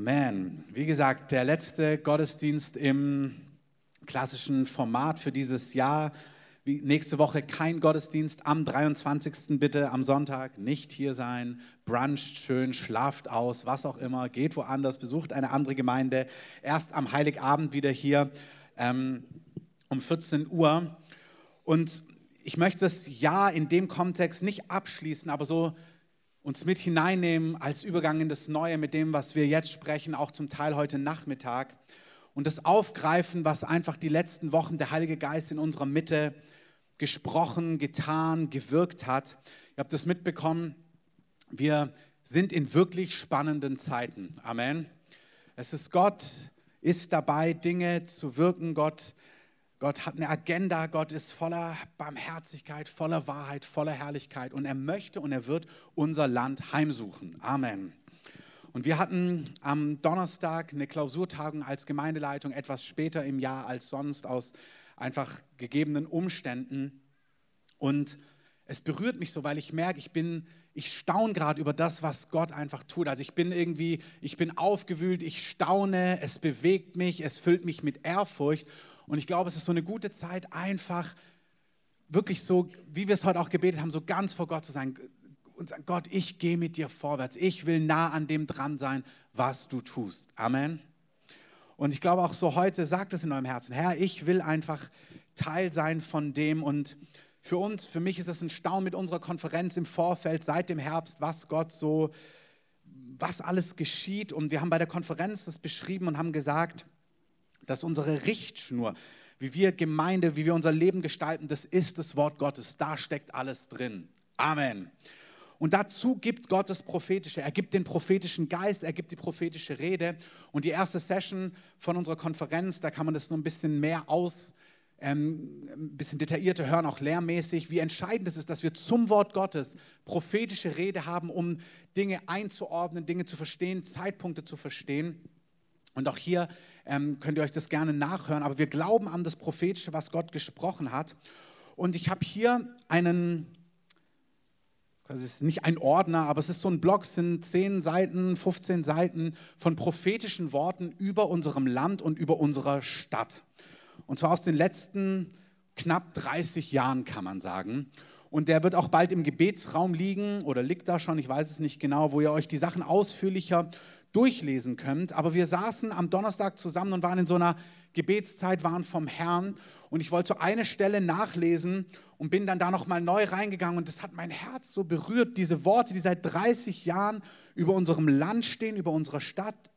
Amen. Wie gesagt, der letzte Gottesdienst im klassischen Format für dieses Jahr. Wie nächste Woche kein Gottesdienst. Am 23. bitte am Sonntag nicht hier sein. Bruncht schön, schlaft aus, was auch immer. Geht woanders, besucht eine andere Gemeinde. Erst am Heiligabend wieder hier ähm, um 14 Uhr. Und ich möchte das Jahr in dem Kontext nicht abschließen, aber so uns mit hineinnehmen als Übergang in das Neue mit dem, was wir jetzt sprechen, auch zum Teil heute Nachmittag. Und das aufgreifen, was einfach die letzten Wochen der Heilige Geist in unserer Mitte gesprochen, getan, gewirkt hat. Ihr habt das mitbekommen. Wir sind in wirklich spannenden Zeiten. Amen. Es ist Gott, ist dabei, Dinge zu wirken. Gott Gott hat eine Agenda, Gott ist voller Barmherzigkeit, voller Wahrheit, voller Herrlichkeit und er möchte und er wird unser Land heimsuchen. Amen. Und wir hatten am Donnerstag eine Klausurtagung als Gemeindeleitung, etwas später im Jahr als sonst aus einfach gegebenen Umständen. Und es berührt mich so, weil ich merke, ich bin, ich staune gerade über das, was Gott einfach tut. Also ich bin irgendwie, ich bin aufgewühlt, ich staune, es bewegt mich, es füllt mich mit Ehrfurcht. Und ich glaube, es ist so eine gute Zeit, einfach wirklich so, wie wir es heute auch gebetet haben, so ganz vor Gott zu sein und sagen, Gott, ich gehe mit dir vorwärts. Ich will nah an dem dran sein, was du tust. Amen. Und ich glaube auch so heute, sagt es in eurem Herzen, Herr, ich will einfach Teil sein von dem und für uns, für mich ist es ein Staunen mit unserer Konferenz im Vorfeld seit dem Herbst, was Gott so, was alles geschieht. Und wir haben bei der Konferenz das beschrieben und haben gesagt, dass unsere Richtschnur, wie wir Gemeinde, wie wir unser Leben gestalten, das ist das Wort Gottes. Da steckt alles drin. Amen. Und dazu gibt Gott das Prophetische. Er gibt den prophetischen Geist, er gibt die prophetische Rede. Und die erste Session von unserer Konferenz, da kann man das nur ein bisschen mehr aus, ähm, ein bisschen detaillierter hören, auch lehrmäßig, wie entscheidend es ist, dass wir zum Wort Gottes prophetische Rede haben, um Dinge einzuordnen, Dinge zu verstehen, Zeitpunkte zu verstehen. Und auch hier ähm, könnt ihr euch das gerne nachhören. Aber wir glauben an das Prophetische, was Gott gesprochen hat. Und ich habe hier einen, das ist nicht ein Ordner, aber es ist so ein Blog, es sind 10 Seiten, 15 Seiten von prophetischen Worten über unserem Land und über unserer Stadt. Und zwar aus den letzten knapp 30 Jahren, kann man sagen. Und der wird auch bald im Gebetsraum liegen oder liegt da schon, ich weiß es nicht genau, wo ihr euch die Sachen ausführlicher durchlesen könnt. Aber wir saßen am Donnerstag zusammen und waren in so einer Gebetszeit, waren vom Herrn. Und ich wollte so eine Stelle nachlesen und bin dann da nochmal neu reingegangen. Und das hat mein Herz so berührt, diese Worte, die seit 30 Jahren über unserem Land stehen, über unserer Stadt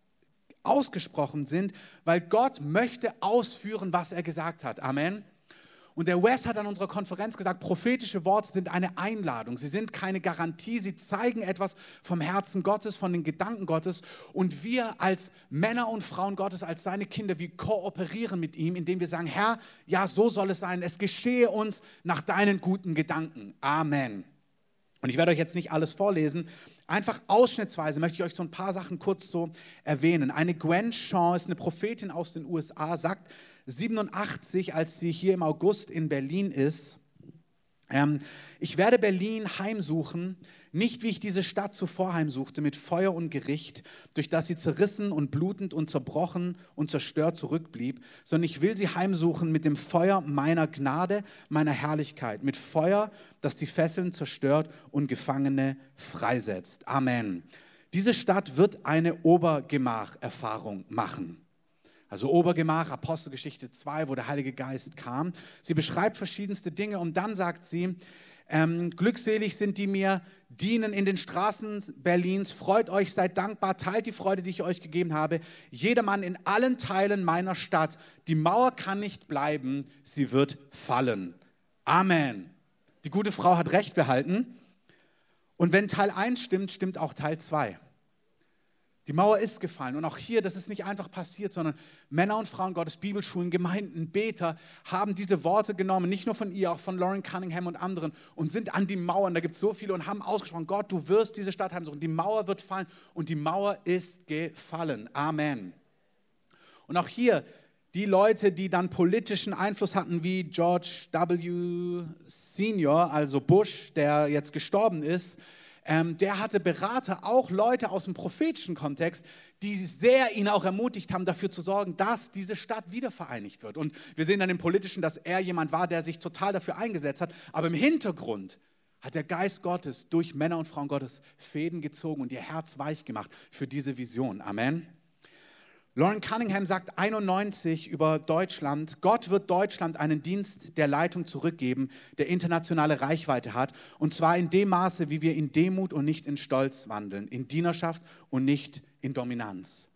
ausgesprochen sind, weil Gott möchte ausführen, was er gesagt hat. Amen. Und der Wes hat an unserer Konferenz gesagt, prophetische Worte sind eine Einladung. Sie sind keine Garantie. Sie zeigen etwas vom Herzen Gottes, von den Gedanken Gottes. Und wir als Männer und Frauen Gottes, als seine Kinder, wir kooperieren mit ihm, indem wir sagen, Herr, ja, so soll es sein. Es geschehe uns nach deinen guten Gedanken. Amen. Und ich werde euch jetzt nicht alles vorlesen. Einfach ausschnittsweise möchte ich euch so ein paar Sachen kurz so erwähnen. Eine Gwen Shaw ist eine Prophetin aus den USA, sagt, 87, als sie hier im August in Berlin ist. Ähm, ich werde Berlin heimsuchen, nicht wie ich diese Stadt zuvor heimsuchte, mit Feuer und Gericht, durch das sie zerrissen und blutend und zerbrochen und zerstört zurückblieb, sondern ich will sie heimsuchen mit dem Feuer meiner Gnade, meiner Herrlichkeit, mit Feuer, das die Fesseln zerstört und Gefangene freisetzt. Amen. Diese Stadt wird eine Obergemach-Erfahrung machen. Also Obergemach, Apostelgeschichte 2, wo der Heilige Geist kam. Sie beschreibt verschiedenste Dinge und dann sagt sie, ähm, glückselig sind die mir dienen in den Straßen Berlins. Freut euch, seid dankbar, teilt die Freude, die ich euch gegeben habe. Jedermann in allen Teilen meiner Stadt. Die Mauer kann nicht bleiben, sie wird fallen. Amen. Die gute Frau hat recht behalten. Und wenn Teil 1 stimmt, stimmt auch Teil 2. Die Mauer ist gefallen. Und auch hier, das ist nicht einfach passiert, sondern Männer und Frauen Gottes, Bibelschulen, Gemeinden, Beter haben diese Worte genommen, nicht nur von ihr, auch von Lauren Cunningham und anderen, und sind an die Mauern, da gibt es so viele, und haben ausgesprochen, Gott, du wirst diese Stadt heimsuchen. Die Mauer wird fallen und die Mauer ist gefallen. Amen. Und auch hier, die Leute, die dann politischen Einfluss hatten, wie George W. Senior, also Bush, der jetzt gestorben ist, Ähm, der hatte Berater, auch Leute aus dem prophetischen Kontext, die sehr ihn auch ermutigt haben, dafür zu sorgen, dass diese Stadt wiedervereinigt wird. Und wir sehen dann im Politischen, dass er jemand war, der sich total dafür eingesetzt hat. Aber im Hintergrund hat der Geist Gottes durch Männer und Frauen Gottes Fäden gezogen und ihr Herz weich gemacht für diese Vision. Amen. Lauren Cunningham sagt 91 über Deutschland, Gott wird Deutschland einen Dienst der Leitung zurückgeben, der internationale Reichweite hat, und zwar in dem Maße, wie wir in Demut und nicht in Stolz wandeln, in Dienerschaft und nicht in Dominanz.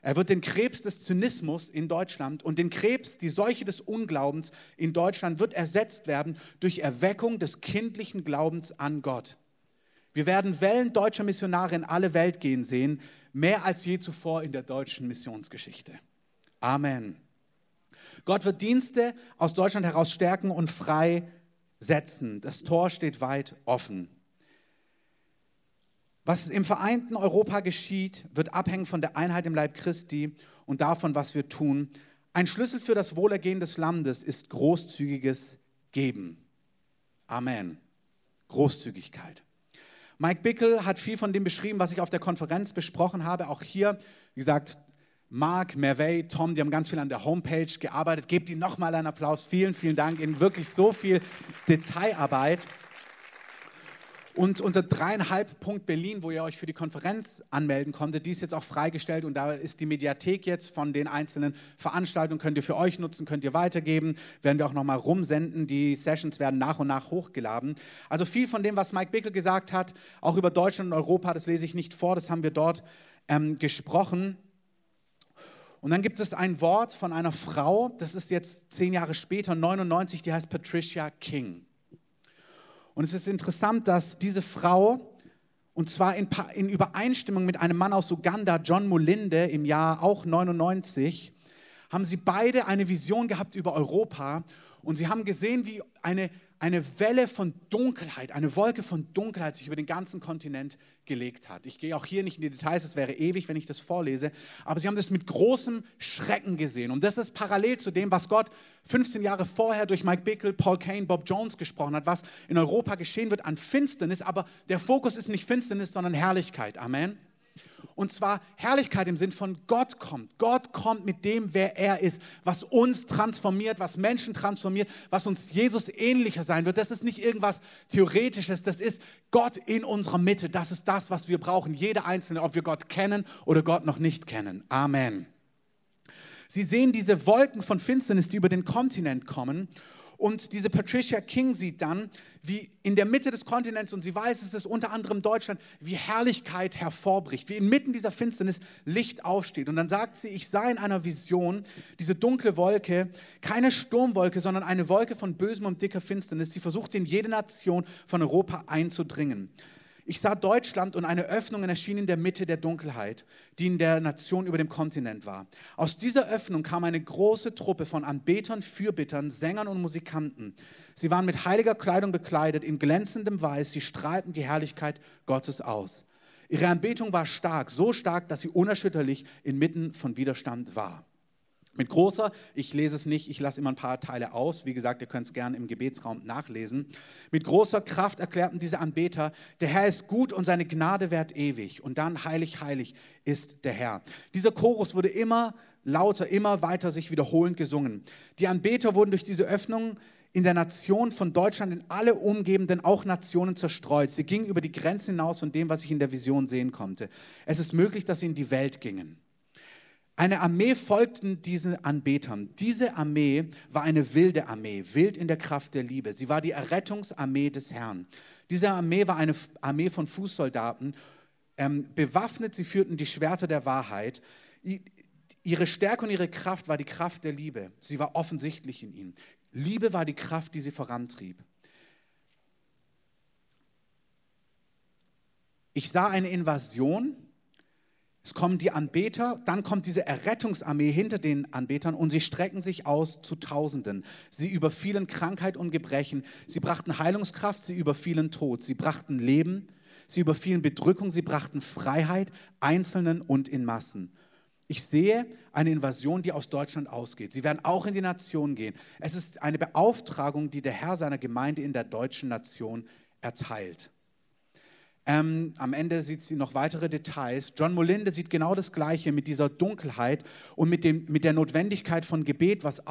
Er wird den Krebs des Zynismus in Deutschland und den Krebs, die Seuche des Unglaubens in Deutschland wird ersetzt werden durch Erweckung des kindlichen Glaubens an Gott. Wir werden Wellen deutscher Missionare in alle Welt gehen sehen, mehr als je zuvor in der deutschen Missionsgeschichte. Amen. Gott wird Dienste aus Deutschland heraus stärken und frei setzen. Das Tor steht weit offen. Was im vereinten Europa geschieht, wird abhängen von der Einheit im Leib Christi und davon, was wir tun. Ein Schlüssel für das Wohlergehen des Landes ist großzügiges Geben. Amen. Großzügigkeit. Mike Bickel hat viel von dem beschrieben, was ich auf der Konferenz besprochen habe. Auch hier, wie gesagt, Mark, Mervey, Tom, die haben ganz viel an der Homepage gearbeitet. Gebt ihnen nochmal einen Applaus. Vielen, vielen Dank. In wirklich so viel Detailarbeit. Und unter dreieinhalb Punkt Berlin, wo ihr euch für die Konferenz anmelden konntet, die ist jetzt auch freigestellt und da ist die Mediathek jetzt von den einzelnen Veranstaltungen, könnt ihr für euch nutzen, könnt ihr weitergeben, werden wir auch nochmal rumsenden. Die Sessions werden nach und nach hochgeladen. Also viel von dem, was Mike Bickel gesagt hat, auch über Deutschland und Europa, das lese ich nicht vor, das haben wir dort ähm, gesprochen. Und dann gibt es ein Wort von einer Frau, das ist jetzt zehn Jahre später, 99, die heißt Patricia King. Und es ist interessant, dass diese Frau, und zwar in, in Übereinstimmung mit einem Mann aus Uganda, John Mulinde, im Jahr auch 99, haben sie beide eine Vision gehabt über Europa. Und sie haben gesehen, wie eine eine Welle von Dunkelheit, eine Wolke von Dunkelheit sich über den ganzen Kontinent gelegt hat. Ich gehe auch hier nicht in die Details, es wäre ewig, wenn ich das vorlese, aber sie haben das mit großem Schrecken gesehen. Und das ist parallel zu dem, was Gott 15 Jahre vorher durch Mike Bickle, Paul Kane, Bob Jones gesprochen hat, was in Europa geschehen wird an Finsternis, aber der Fokus ist nicht Finsternis, sondern Herrlichkeit. Amen. Und zwar Herrlichkeit im Sinn von Gott kommt. Gott kommt mit dem, wer er ist, was uns transformiert, was Menschen transformiert, was uns Jesus ähnlicher sein wird. Das ist nicht irgendwas Theoretisches, das ist Gott in unserer Mitte. Das ist das, was wir brauchen. Jeder Einzelne, ob wir Gott kennen oder Gott noch nicht kennen. Amen. Sie sehen diese Wolken von Finsternis, die über den Kontinent kommen. Und diese Patricia King sieht dann, wie in der Mitte des Kontinents, und sie weiß, es ist unter anderem Deutschland, wie Herrlichkeit hervorbricht, wie inmitten dieser Finsternis Licht aufsteht. Und dann sagt sie, ich sah in einer Vision diese dunkle Wolke, keine Sturmwolke, sondern eine Wolke von bösem und dicker Finsternis, die versucht in jede Nation von Europa einzudringen. Ich sah Deutschland und eine Öffnung erschien in der Mitte der Dunkelheit, die in der Nation über dem Kontinent war. Aus dieser Öffnung kam eine große Truppe von Anbetern, Fürbittern, Sängern und Musikanten. Sie waren mit heiliger Kleidung bekleidet, in glänzendem Weiß, sie strahlten die Herrlichkeit Gottes aus. Ihre Anbetung war stark, so stark, dass sie unerschütterlich inmitten von Widerstand war. Mit großer, ich lese es nicht, ich lasse immer ein paar Teile aus. Wie gesagt, ihr könnt es gerne im Gebetsraum nachlesen. Mit großer Kraft erklärten diese Anbeter, der Herr ist gut und seine Gnade währt ewig. Und dann heilig, heilig ist der Herr. Dieser Chorus wurde immer lauter, immer weiter sich wiederholend gesungen. Die Anbeter wurden durch diese Öffnung in der Nation von Deutschland in alle umgebenden, auch Nationen zerstreut. Sie gingen über die Grenzen hinaus von dem, was ich in der Vision sehen konnte. Es ist möglich, dass sie in die Welt gingen. Eine Armee folgten diesen Anbetern. Diese Armee war eine wilde Armee, wild in der Kraft der Liebe. Sie war die Errettungsarmee des Herrn. Diese Armee war eine Armee von Fußsoldaten, ähm, bewaffnet, sie führten die Schwerter der Wahrheit. Ihre Stärke und ihre Kraft war die Kraft der Liebe. Sie war offensichtlich in ihnen. Liebe war die Kraft, die sie vorantrieb. Ich sah eine Invasion es kommen die Anbeter, dann kommt diese Errettungsarmee hinter den Anbetern und sie strecken sich aus zu Tausenden. Sie überfielen Krankheit und Gebrechen, sie brachten Heilungskraft, sie überfielen Tod, sie brachten Leben, sie überfielen Bedrückung, sie brachten Freiheit, Einzelnen und in Massen. Ich sehe eine Invasion, die aus Deutschland ausgeht. Sie werden auch in die Nation gehen. Es ist eine Beauftragung, die der Herr seiner Gemeinde in der deutschen Nation erteilt. Ähm, am Ende sieht sie noch weitere Details. John Molinde sieht genau das Gleiche mit dieser Dunkelheit und mit, dem, mit der Notwendigkeit von Gebet, was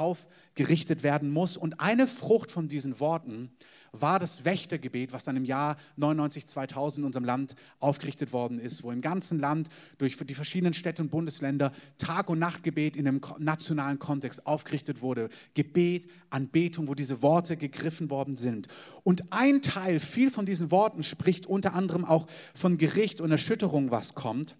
aufgerichtet werden muss. Und eine Frucht von diesen Worten war das Wächtergebet, was dann im Jahr 99, 2000 in unserem Land aufgerichtet worden ist, wo im ganzen Land durch die verschiedenen Städte und Bundesländer Tag- und Nachtgebet in einem nationalen Kontext aufgerichtet wurde. Gebet, Anbetung, wo diese Worte gegriffen worden sind. Und ein Teil, viel von diesen Worten spricht unter anderem auch von Gericht und Erschütterung, was kommt.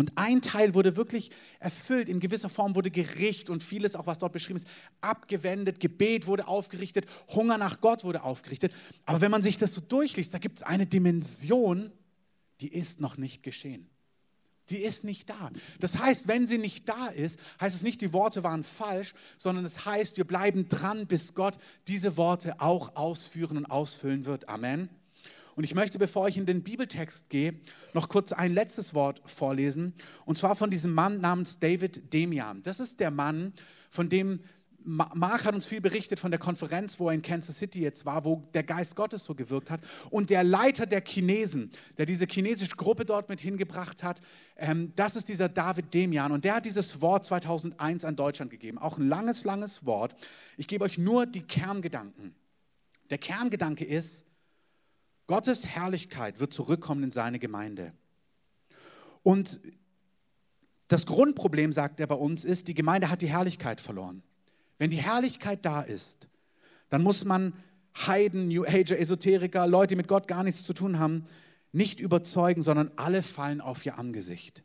Und ein Teil wurde wirklich erfüllt. In gewisser Form wurde Gericht und vieles, auch was dort beschrieben ist, abgewendet. Gebet wurde aufgerichtet. Hunger nach Gott wurde aufgerichtet. Aber wenn man sich das so durchliest, da gibt es eine Dimension, die ist noch nicht geschehen. Die ist nicht da. Das heißt, wenn sie nicht da ist, heißt es nicht, die Worte waren falsch, sondern es heißt, wir bleiben dran, bis Gott diese Worte auch ausführen und ausfüllen wird. Amen. Und ich möchte, bevor ich in den Bibeltext gehe, noch kurz ein letztes Wort vorlesen. Und zwar von diesem Mann namens David Demian. Das ist der Mann, von dem Mark hat uns viel berichtet von der Konferenz, wo er in Kansas City jetzt war, wo der Geist Gottes so gewirkt hat. Und der Leiter der Chinesen, der diese chinesische Gruppe dort mit hingebracht hat, ähm, das ist dieser David Demian. Und der hat dieses Wort 2001 an Deutschland gegeben. Auch ein langes, langes Wort. Ich gebe euch nur die Kerngedanken. Der Kerngedanke ist, Gottes Herrlichkeit wird zurückkommen in seine Gemeinde. Und das Grundproblem, sagt er bei uns, ist, die Gemeinde hat die Herrlichkeit verloren. Wenn die Herrlichkeit da ist, dann muss man Heiden, New Ager, Esoteriker, Leute, die mit Gott gar nichts zu tun haben, nicht überzeugen, sondern alle fallen auf ihr Angesicht.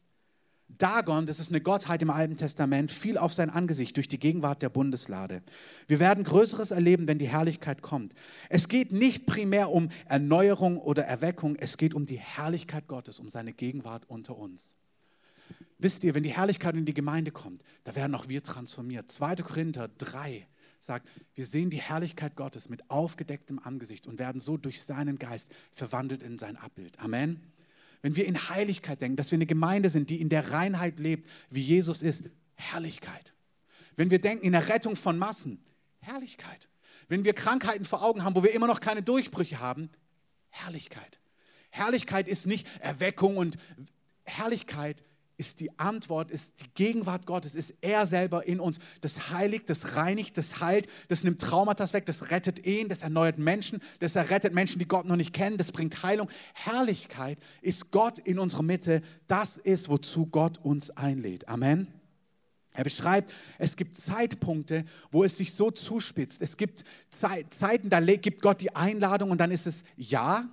Dagon, das ist eine Gottheit im Alten Testament, fiel auf sein Angesicht durch die Gegenwart der Bundeslade. Wir werden Größeres erleben, wenn die Herrlichkeit kommt. Es geht nicht primär um Erneuerung oder Erweckung, es geht um die Herrlichkeit Gottes, um seine Gegenwart unter uns. Wisst ihr, wenn die Herrlichkeit in die Gemeinde kommt, da werden auch wir transformiert. 2. Korinther 3 sagt, wir sehen die Herrlichkeit Gottes mit aufgedecktem Angesicht und werden so durch seinen Geist verwandelt in sein Abbild. Amen. Wenn wir in Heiligkeit denken, dass wir eine Gemeinde sind, die in der Reinheit lebt, wie Jesus ist, Herrlichkeit. Wenn wir denken in der Rettung von Massen, Herrlichkeit. Wenn wir Krankheiten vor Augen haben, wo wir immer noch keine Durchbrüche haben, Herrlichkeit. Herrlichkeit ist nicht Erweckung und Herrlichkeit ist die Antwort, ist die Gegenwart Gottes, ist er selber in uns. Das heiligt, das reinigt, das heilt, das nimmt Traumata weg, das rettet Ehen, das erneuert Menschen, das errettet Menschen, die Gott noch nicht kennen, das bringt Heilung. Herrlichkeit ist Gott in unserer Mitte. Das ist, wozu Gott uns einlädt. Amen. Er beschreibt, es gibt Zeitpunkte, wo es sich so zuspitzt. Es gibt Zeiten, da gibt Gott die Einladung und dann ist es Ja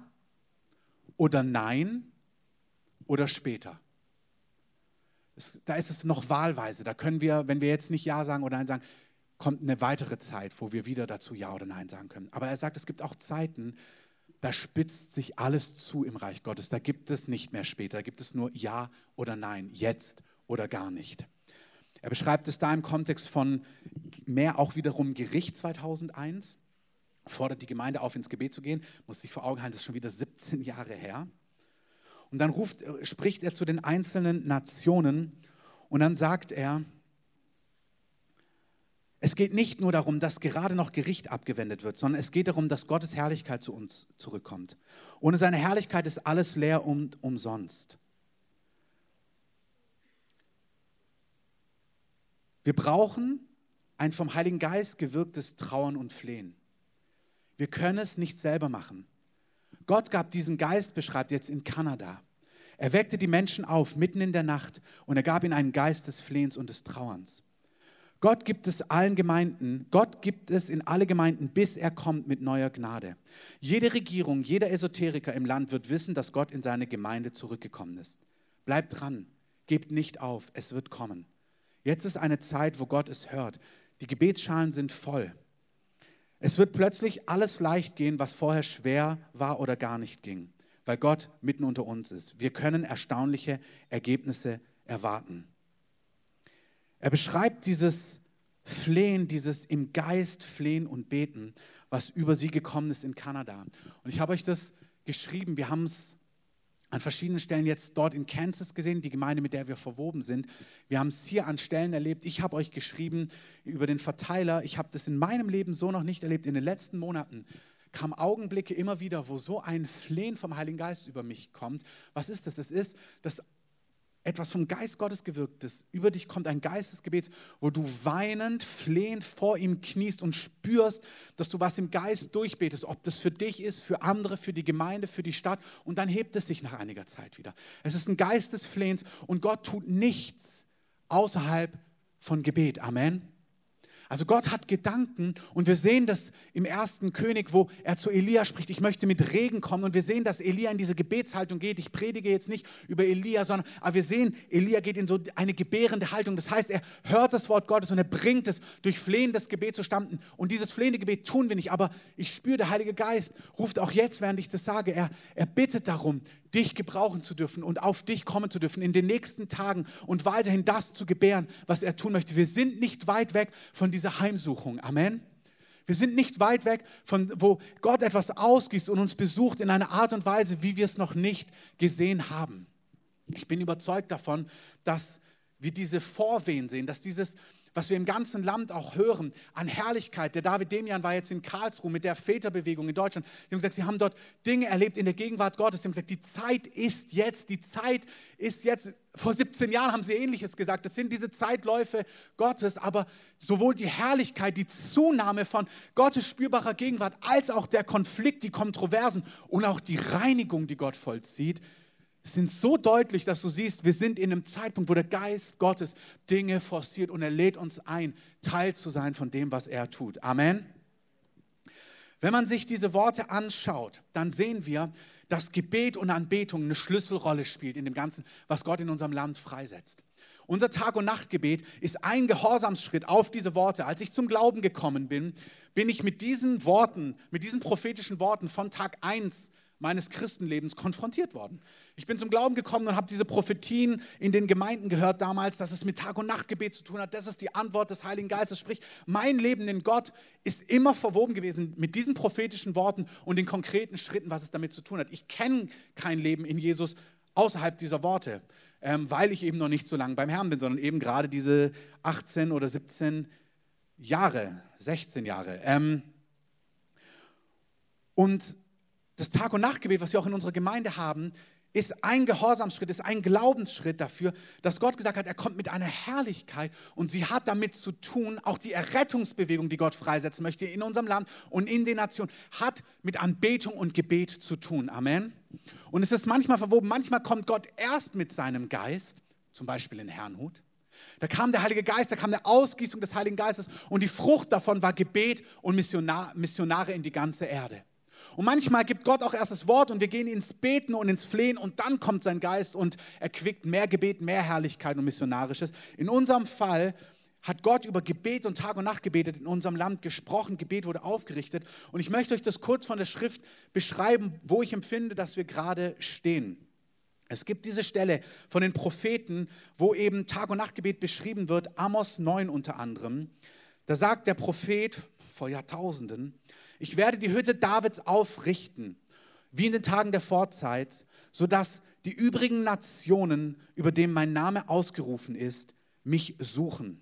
oder Nein oder später da ist es noch wahlweise. Da können wir, wenn wir jetzt nicht Ja sagen oder Nein sagen, kommt eine weitere Zeit, wo wir wieder dazu Ja oder Nein sagen können. Aber er sagt, es gibt auch Zeiten, da spitzt sich alles zu im Reich Gottes. Da gibt es nicht mehr später, da gibt es nur Ja oder Nein, jetzt oder gar nicht. Er beschreibt es da im Kontext von mehr auch wiederum Gericht 2001, fordert die Gemeinde auf, ins Gebet zu gehen, muss sich vor Augen halten, das ist schon wieder 17 Jahre her. Und dann ruft, äh, spricht er zu den einzelnen Nationen und dann sagt er, es geht nicht nur darum, dass gerade noch Gericht abgewendet wird, sondern es geht darum, dass Gottes Herrlichkeit zu uns zurückkommt. Ohne seine Herrlichkeit ist alles leer und umsonst. Wir brauchen ein vom Heiligen Geist gewirktes Trauern und Flehen. Wir können es nicht selber machen. Gott gab diesen Geist, beschreibt jetzt in Kanada. Er weckte die Menschen auf mitten in der Nacht und er gab ihnen einen Geist des Flehens und des Trauerns. Gott gibt es allen Gemeinden, Gott gibt es in alle Gemeinden, bis er kommt mit neuer Gnade. Jede Regierung, jeder Esoteriker im Land wird wissen, dass Gott in seine Gemeinde zurückgekommen ist. Bleibt dran, gebt nicht auf, es wird kommen. Jetzt ist eine Zeit, wo Gott es hört. Die Gebetsschalen sind voll. Es wird plötzlich alles leicht gehen, was vorher schwer war oder gar nicht ging, weil Gott mitten unter uns ist. Wir können erstaunliche Ergebnisse erwarten. Er beschreibt dieses Flehen, dieses im Geist flehen und beten, was über sie gekommen ist in Kanada. Und ich habe euch das geschrieben. Wir haben es an verschiedenen Stellen jetzt dort in Kansas gesehen, die Gemeinde, mit der wir verwoben sind. Wir haben es hier an Stellen erlebt. Ich habe euch geschrieben über den Verteiler. Ich habe das in meinem Leben so noch nicht erlebt in den letzten Monaten, kamen Augenblicke immer wieder, wo so ein Flehen vom Heiligen Geist über mich kommt. Was ist das? Es ist, dass etwas vom Geist Gottes gewirktes. Über dich kommt ein Geist des Gebets, wo du weinend, flehend vor ihm kniest und spürst, dass du was im Geist durchbetest, ob das für dich ist, für andere, für die Gemeinde, für die Stadt. Und dann hebt es sich nach einiger Zeit wieder. Es ist ein Geist des Flehens und Gott tut nichts außerhalb von Gebet. Amen. Also Gott hat Gedanken und wir sehen das im ersten König, wo er zu Elia spricht, ich möchte mit Regen kommen und wir sehen, dass Elia in diese Gebetshaltung geht. Ich predige jetzt nicht über Elia, sondern aber wir sehen, Elia geht in so eine gebärende Haltung. Das heißt, er hört das Wort Gottes und er bringt es durch flehendes Gebet zustande. Und dieses flehende Gebet tun wir nicht, aber ich spüre, der Heilige Geist ruft auch jetzt, während ich das sage, er, er bittet darum, dich gebrauchen zu dürfen und auf dich kommen zu dürfen in den nächsten Tagen und weiterhin das zu gebären, was er tun möchte. Wir sind nicht weit weg von dieser Heimsuchung. Amen. Wir sind nicht weit weg von, wo Gott etwas ausgießt und uns besucht in einer Art und Weise, wie wir es noch nicht gesehen haben. Ich bin überzeugt davon, dass wir diese Vorwehen sehen, dass dieses was wir im ganzen Land auch hören, an Herrlichkeit. Der David Demian war jetzt in Karlsruhe mit der Väterbewegung in Deutschland. Sie haben gesagt, sie haben dort Dinge erlebt in der Gegenwart Gottes. Sie haben gesagt, die Zeit ist jetzt, die Zeit ist jetzt. Vor 17 Jahren haben sie Ähnliches gesagt. Das sind diese Zeitläufe Gottes, aber sowohl die Herrlichkeit, die Zunahme von Gottes spürbarer Gegenwart, als auch der Konflikt, die Kontroversen und auch die Reinigung, die Gott vollzieht, sind so deutlich, dass du siehst, wir sind in einem Zeitpunkt, wo der Geist Gottes Dinge forciert und er lädt uns ein, Teil zu sein von dem, was er tut. Amen. Wenn man sich diese Worte anschaut, dann sehen wir, dass Gebet und Anbetung eine Schlüsselrolle spielt in dem Ganzen, was Gott in unserem Land freisetzt. Unser Tag- und Nachtgebet ist ein Gehorsamsschritt auf diese Worte. Als ich zum Glauben gekommen bin, bin ich mit diesen Worten, mit diesen prophetischen Worten von Tag 1 meines Christenlebens konfrontiert worden. Ich bin zum Glauben gekommen und habe diese Prophetien in den Gemeinden gehört damals, dass es mit Tag- und Nachtgebet zu tun hat. Das ist die Antwort des Heiligen Geistes. Sprich, mein Leben in Gott ist immer verwoben gewesen mit diesen prophetischen Worten und den konkreten Schritten, was es damit zu tun hat. Ich kenne kein Leben in Jesus außerhalb dieser Worte, ähm, weil ich eben noch nicht so lange beim Herrn bin, sondern eben gerade diese 18 oder 17 Jahre, 16 Jahre. Ähm, und das Tag- und Nachtgebet, was wir auch in unserer Gemeinde haben, ist ein Gehorsamsschritt, ist ein Glaubensschritt dafür, dass Gott gesagt hat, er kommt mit einer Herrlichkeit und sie hat damit zu tun, auch die Errettungsbewegung, die Gott freisetzen möchte in unserem Land und in den Nationen, hat mit Anbetung und Gebet zu tun. Amen. Und es ist manchmal verwoben, manchmal kommt Gott erst mit seinem Geist, zum Beispiel in Herrnhut. Da kam der Heilige Geist, da kam eine Ausgießung des Heiligen Geistes und die Frucht davon war Gebet und Missionar, Missionare in die ganze Erde. Und manchmal gibt Gott auch erst das Wort und wir gehen ins Beten und ins Flehen und dann kommt sein Geist und erquickt mehr Gebet, mehr Herrlichkeit und Missionarisches. In unserem Fall hat Gott über Gebet und Tag und Nacht gebetet, in unserem Land gesprochen, Gebet wurde aufgerichtet. Und ich möchte euch das kurz von der Schrift beschreiben, wo ich empfinde, dass wir gerade stehen. Es gibt diese Stelle von den Propheten, wo eben Tag- und Nachtgebet beschrieben wird, Amos 9 unter anderem. Da sagt der Prophet vor Jahrtausenden, ich werde die Hütte Davids aufrichten, wie in den Tagen der Vorzeit, sodass die übrigen Nationen, über denen mein Name ausgerufen ist, mich suchen.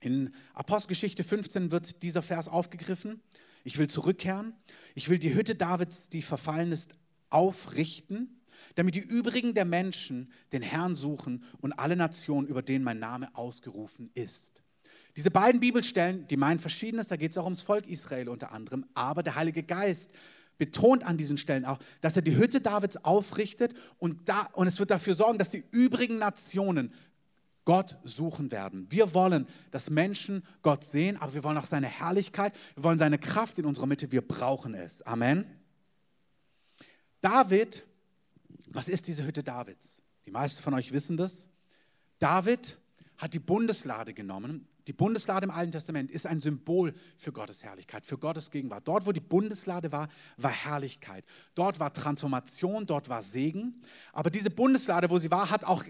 In Apostelgeschichte 15 wird dieser Vers aufgegriffen. Ich will zurückkehren. Ich will die Hütte Davids, die verfallen ist, aufrichten, damit die übrigen der Menschen den Herrn suchen und alle Nationen, über denen mein Name ausgerufen ist. Diese beiden Bibelstellen, die meinen Verschiedenes, da geht es auch ums Volk Israel unter anderem, aber der Heilige Geist betont an diesen Stellen auch, dass er die Hütte Davids aufrichtet und, da, und es wird dafür sorgen, dass die übrigen Nationen Gott suchen werden. Wir wollen, dass Menschen Gott sehen, aber wir wollen auch seine Herrlichkeit, wir wollen seine Kraft in unserer Mitte, wir brauchen es. Amen. David, was ist diese Hütte Davids? Die meisten von euch wissen das. David hat die Bundeslade genommen die Bundeslade im Alten Testament ist ein Symbol für Gottes Herrlichkeit, für Gottes Gegenwart. Dort, wo die Bundeslade war, war Herrlichkeit. Dort war Transformation, dort war Segen. Aber diese Bundeslade, wo sie war, hat auch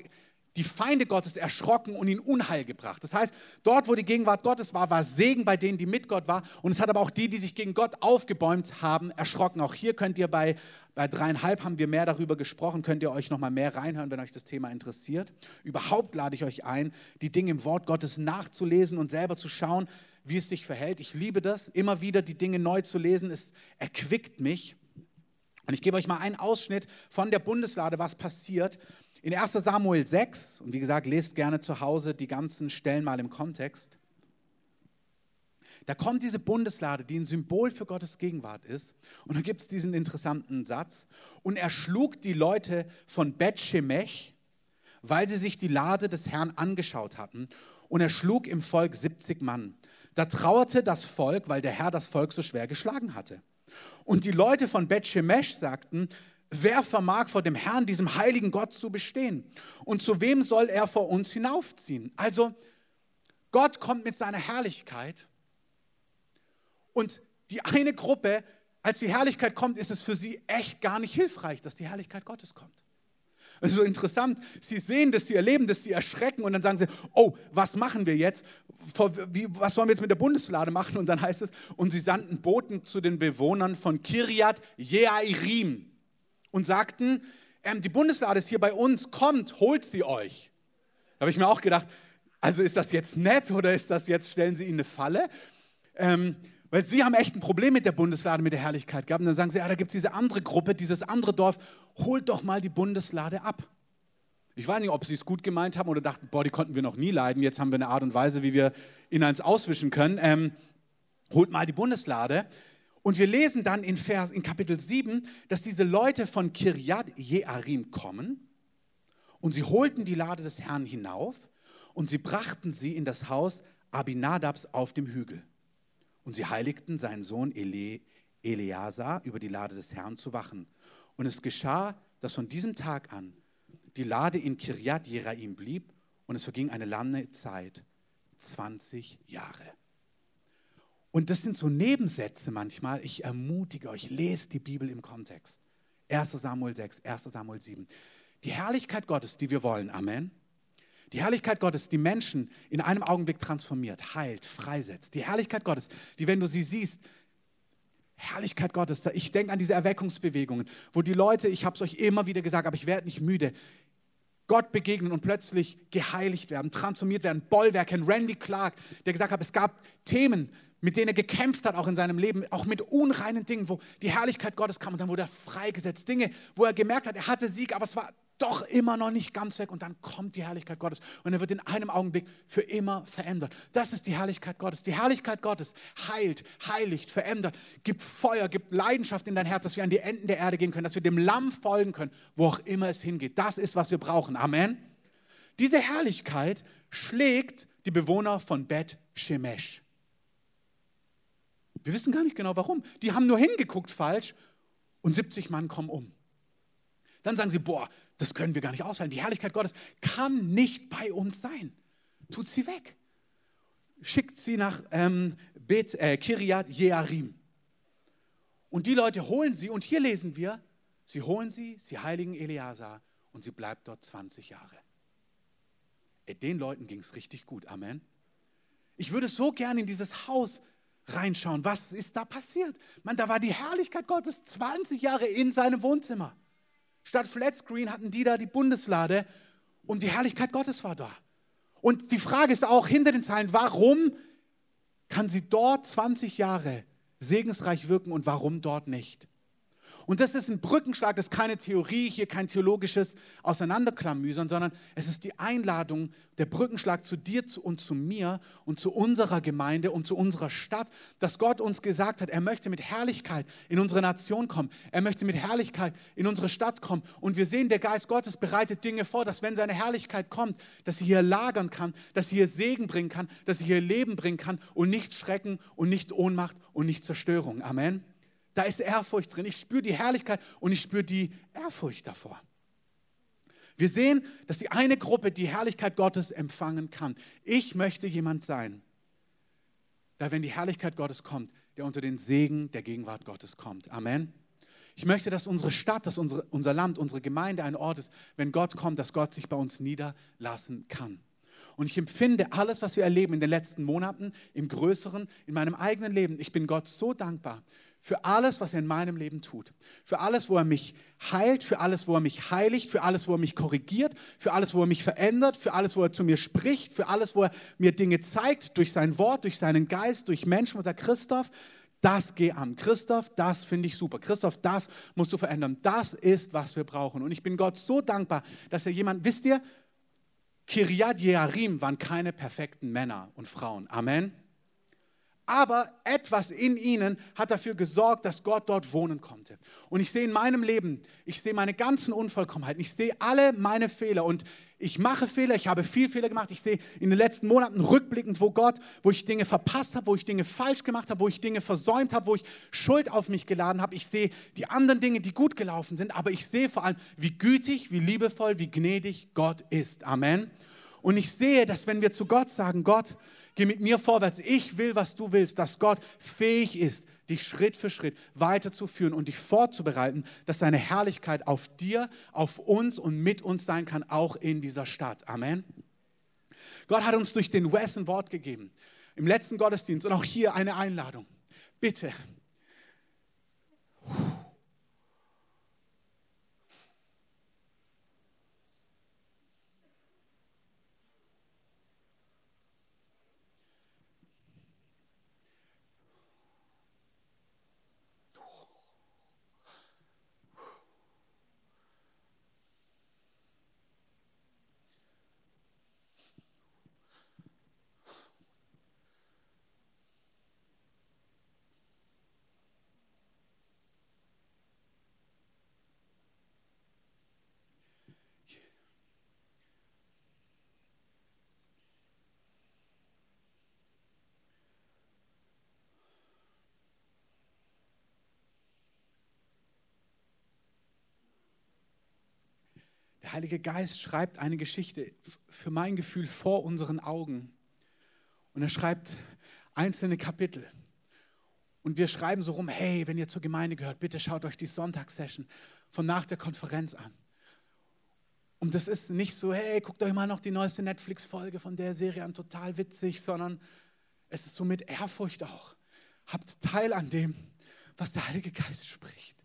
die Feinde Gottes erschrocken und ihn Unheil gebracht. Das heißt, dort, wo die Gegenwart Gottes war, war Segen bei denen, die mit Gott war. Und es hat aber auch die, die sich gegen Gott aufgebäumt haben, erschrocken. Auch hier könnt ihr bei, bei dreieinhalb haben wir mehr darüber gesprochen, könnt ihr euch noch mal mehr reinhören, wenn euch das Thema interessiert. Überhaupt lade ich euch ein, die Dinge im Wort Gottes nachzulesen und selber zu schauen, wie es sich verhält. Ich liebe das, immer wieder die Dinge neu zu lesen. Es erquickt mich. Und ich gebe euch mal einen Ausschnitt von der Bundeslade, was passiert. In 1 Samuel 6, und wie gesagt, lest gerne zu Hause die ganzen Stellen mal im Kontext. Da kommt diese Bundeslade, die ein Symbol für Gottes Gegenwart ist. Und da gibt es diesen interessanten Satz. Und er schlug die Leute von Bet-Shemech, weil sie sich die Lade des Herrn angeschaut hatten. Und er schlug im Volk 70 Mann. Da trauerte das Volk, weil der Herr das Volk so schwer geschlagen hatte. Und die Leute von Bet-Shemesh sagten, wer vermag vor dem Herrn, diesem heiligen Gott, zu bestehen? Und zu wem soll er vor uns hinaufziehen? Also, Gott kommt mit seiner Herrlichkeit und die eine Gruppe, als die Herrlichkeit kommt, ist es für sie echt gar nicht hilfreich, dass die Herrlichkeit Gottes kommt. Es ist so interessant, sie sehen das, sie erleben das, sie erschrecken und dann sagen sie, oh, was machen wir jetzt? Was sollen wir jetzt mit der Bundeslade machen? Und dann heißt es, und sie sandten Boten zu den Bewohnern von Kirjat Jeairim und sagten, ähm, die Bundeslade ist hier bei uns, kommt, holt sie euch. Da habe ich mir auch gedacht, also ist das jetzt nett oder ist das jetzt, stellen sie ihnen eine Falle? Ähm, weil sie haben echt ein Problem mit der Bundeslade, mit der Herrlichkeit gehabt. Und dann sagen sie, ja, da gibt es diese andere Gruppe, dieses andere Dorf, holt doch mal die Bundeslade ab. Ich weiß nicht, ob sie es gut gemeint haben oder dachten, boah, die konnten wir noch nie leiden. Jetzt haben wir eine Art und Weise, wie wir ihn eins auswischen können. Ähm, holt mal die Bundeslade. Und wir lesen dann in, Vers, in Kapitel 7, dass diese Leute von Kirjat Jearim kommen und sie holten die Lade des Herrn hinauf und sie brachten sie in das Haus Abinadabs auf dem Hügel. Und sie heiligten seinen Sohn Ele, Eleazar über die Lade des Herrn zu wachen. Und es geschah, dass von diesem Tag an die Lade in Kirjat Jeraim blieb und es verging eine lange Zeit, 20 Jahre. Und das sind so Nebensätze manchmal. Ich ermutige euch, lest die Bibel im Kontext. 1 Samuel 6, 1 Samuel 7. Die Herrlichkeit Gottes, die wir wollen, Amen die Herrlichkeit Gottes, die Menschen in einem Augenblick transformiert, heilt, freisetzt. Die Herrlichkeit Gottes, die, wenn du sie siehst, Herrlichkeit Gottes, ich denke an diese Erweckungsbewegungen, wo die Leute, ich habe es euch immer wieder gesagt, aber ich werde nicht müde, Gott begegnen und plötzlich geheiligt werden, transformiert werden. Bollwerk, Randy Clark, der gesagt hat, es gab Themen, mit denen er gekämpft hat, auch in seinem Leben, auch mit unreinen Dingen, wo die Herrlichkeit Gottes kam und dann wurde er freigesetzt. Dinge, wo er gemerkt hat, er hatte Sieg, aber es war doch immer noch nicht ganz weg und dann kommt die Herrlichkeit Gottes und er wird in einem Augenblick für immer verändert. Das ist die Herrlichkeit Gottes. Die Herrlichkeit Gottes heilt, heiligt, verändert, gibt Feuer, gibt Leidenschaft in dein Herz, dass wir an die Enden der Erde gehen können, dass wir dem Lamm folgen können, wo auch immer es hingeht. Das ist, was wir brauchen. Amen. Diese Herrlichkeit schlägt die Bewohner von Bet Shemesh. Wir wissen gar nicht genau warum. Die haben nur hingeguckt falsch und 70 Mann kommen um. Dann sagen sie, boah, das können wir gar nicht aushalten. Die Herrlichkeit Gottes kann nicht bei uns sein. Tut sie weg. Schickt sie nach ähm, Bet, äh, Kiriat Jearim. Und die Leute holen sie, und hier lesen wir, sie holen sie, sie heiligen Eleazar und sie bleibt dort 20 Jahre. Ey, den Leuten ging es richtig gut. Amen. Ich würde so gerne in dieses Haus reinschauen. Was ist da passiert? Man, da war die Herrlichkeit Gottes 20 Jahre in seinem Wohnzimmer. Statt Flatscreen hatten die da die Bundeslade und die Herrlichkeit Gottes war da. Und die Frage ist auch hinter den Zeilen, warum kann sie dort 20 Jahre segensreich wirken und warum dort nicht? Und das ist ein Brückenschlag, das ist keine Theorie, hier kein theologisches Auseinanderklamüsern, sondern es ist die Einladung, der Brückenschlag zu dir und zu mir und zu unserer Gemeinde und zu unserer Stadt, dass Gott uns gesagt hat, er möchte mit Herrlichkeit in unsere Nation kommen. Er möchte mit Herrlichkeit in unsere Stadt kommen. Und wir sehen, der Geist Gottes bereitet Dinge vor, dass wenn seine Herrlichkeit kommt, dass sie hier lagern kann, dass sie hier Segen bringen kann, dass sie hier Leben bringen kann und nicht Schrecken und nicht Ohnmacht und nicht Zerstörung. Amen. Da ist Ehrfurcht drin. Ich spüre die Herrlichkeit und ich spüre die Ehrfurcht davor. Wir sehen, dass die eine Gruppe die Herrlichkeit Gottes empfangen kann. Ich möchte jemand sein, da wenn die Herrlichkeit Gottes kommt, der unter den Segen der Gegenwart Gottes kommt. Amen. Ich möchte, dass unsere Stadt, dass unsere, unser Land, unsere Gemeinde ein Ort ist, wenn Gott kommt, dass Gott sich bei uns niederlassen kann. Und ich empfinde alles, was wir erleben in den letzten Monaten, im Größeren, in meinem eigenen Leben. Ich bin Gott so dankbar für alles, was er in meinem Leben tut. Für alles, wo er mich heilt, für alles, wo er mich heiligt, für alles, wo er mich korrigiert, für alles, wo er mich verändert, für alles, wo er zu mir spricht, für alles, wo er mir Dinge zeigt, durch sein Wort, durch seinen Geist, durch Menschen, wo sagt, Christoph, das geh an. Christoph, das finde ich super. Christoph, das musst du verändern. Das ist, was wir brauchen. Und ich bin Gott so dankbar, dass er jemand, wisst ihr, Kiriat Jearim waren keine perfekten Männer und Frauen. Amen aber etwas in ihnen hat dafür gesorgt, dass Gott dort wohnen konnte. Und ich sehe in meinem Leben, ich sehe meine ganzen Unvollkommenheiten, ich sehe alle meine Fehler und ich mache Fehler, ich habe viel Fehler gemacht. Ich sehe in den letzten Monaten rückblickend, wo Gott, wo ich Dinge verpasst habe, wo ich Dinge falsch gemacht habe, wo ich Dinge versäumt habe, wo ich Schuld auf mich geladen habe. Ich sehe die anderen Dinge, die gut gelaufen sind, aber ich sehe vor allem, wie gütig, wie liebevoll, wie gnädig Gott ist. Amen. Und ich sehe, dass wenn wir zu Gott sagen, Gott, geh mit mir vorwärts, ich will, was du willst, dass Gott fähig ist, dich Schritt für Schritt weiterzuführen und dich vorzubereiten, dass seine Herrlichkeit auf dir, auf uns und mit uns sein kann, auch in dieser Stadt. Amen. Gott hat uns durch den Wes ein Wort gegeben. Im letzten Gottesdienst und auch hier eine Einladung. Bitte. Puh Heilige Geist schreibt eine Geschichte für mein Gefühl vor unseren Augen. Und er schreibt einzelne Kapitel. Und wir schreiben so rum, hey, wenn ihr zur Gemeinde gehört, bitte schaut euch die Sonntagssession von nach der Konferenz an. Und das ist nicht so, hey, guckt euch mal noch die neueste Netflix-Folge von der Serie an, total witzig, sondern es ist so mit Ehrfurcht auch. Habt Teil an dem, was der Heilige Geist spricht.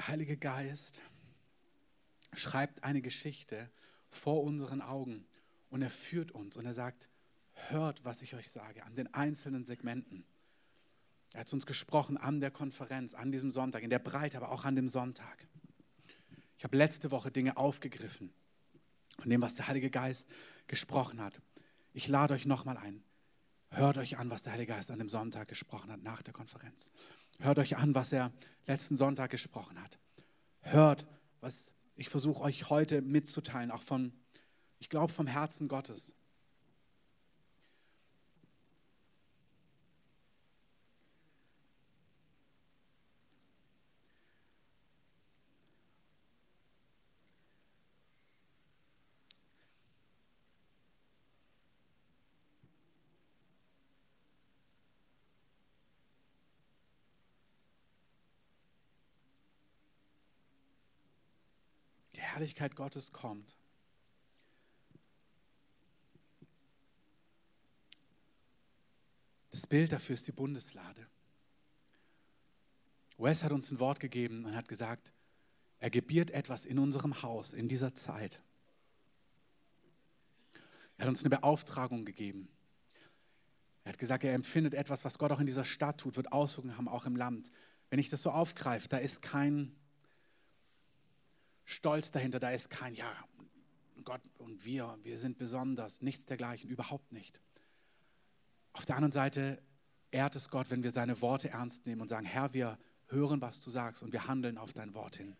Der Heilige Geist schreibt eine Geschichte vor unseren Augen und er führt uns und er sagt, hört, was ich euch sage, an den einzelnen Segmenten. Er hat zu uns gesprochen an der Konferenz, an diesem Sonntag, in der Breite, aber auch an dem Sonntag. Ich habe letzte Woche Dinge aufgegriffen von dem, was der Heilige Geist gesprochen hat. Ich lade euch nochmal ein. Hört euch an, was der Heilige Geist an dem Sonntag gesprochen hat, nach der Konferenz. Hört euch an, was er letzten Sonntag gesprochen hat. Hört, was ich versuche euch heute mitzuteilen, auch von, ich glaube, vom Herzen Gottes. Herrlichkeit Gottes kommt. Das Bild dafür ist die Bundeslade. Wes hat uns ein Wort gegeben und hat gesagt, er gebiert etwas in unserem Haus in dieser Zeit. Er hat uns eine Beauftragung gegeben. Er hat gesagt, er empfindet etwas, was Gott auch in dieser Stadt tut, wird Auswirkungen haben, auch im Land. Wenn ich das so aufgreife, da ist kein Stolz dahinter, da ist kein, ja, Gott und wir, wir sind besonders, nichts dergleichen, überhaupt nicht. Auf der anderen Seite ehrt es Gott, wenn wir seine Worte ernst nehmen und sagen, Herr, wir hören, was du sagst und wir handeln auf dein Wort hin.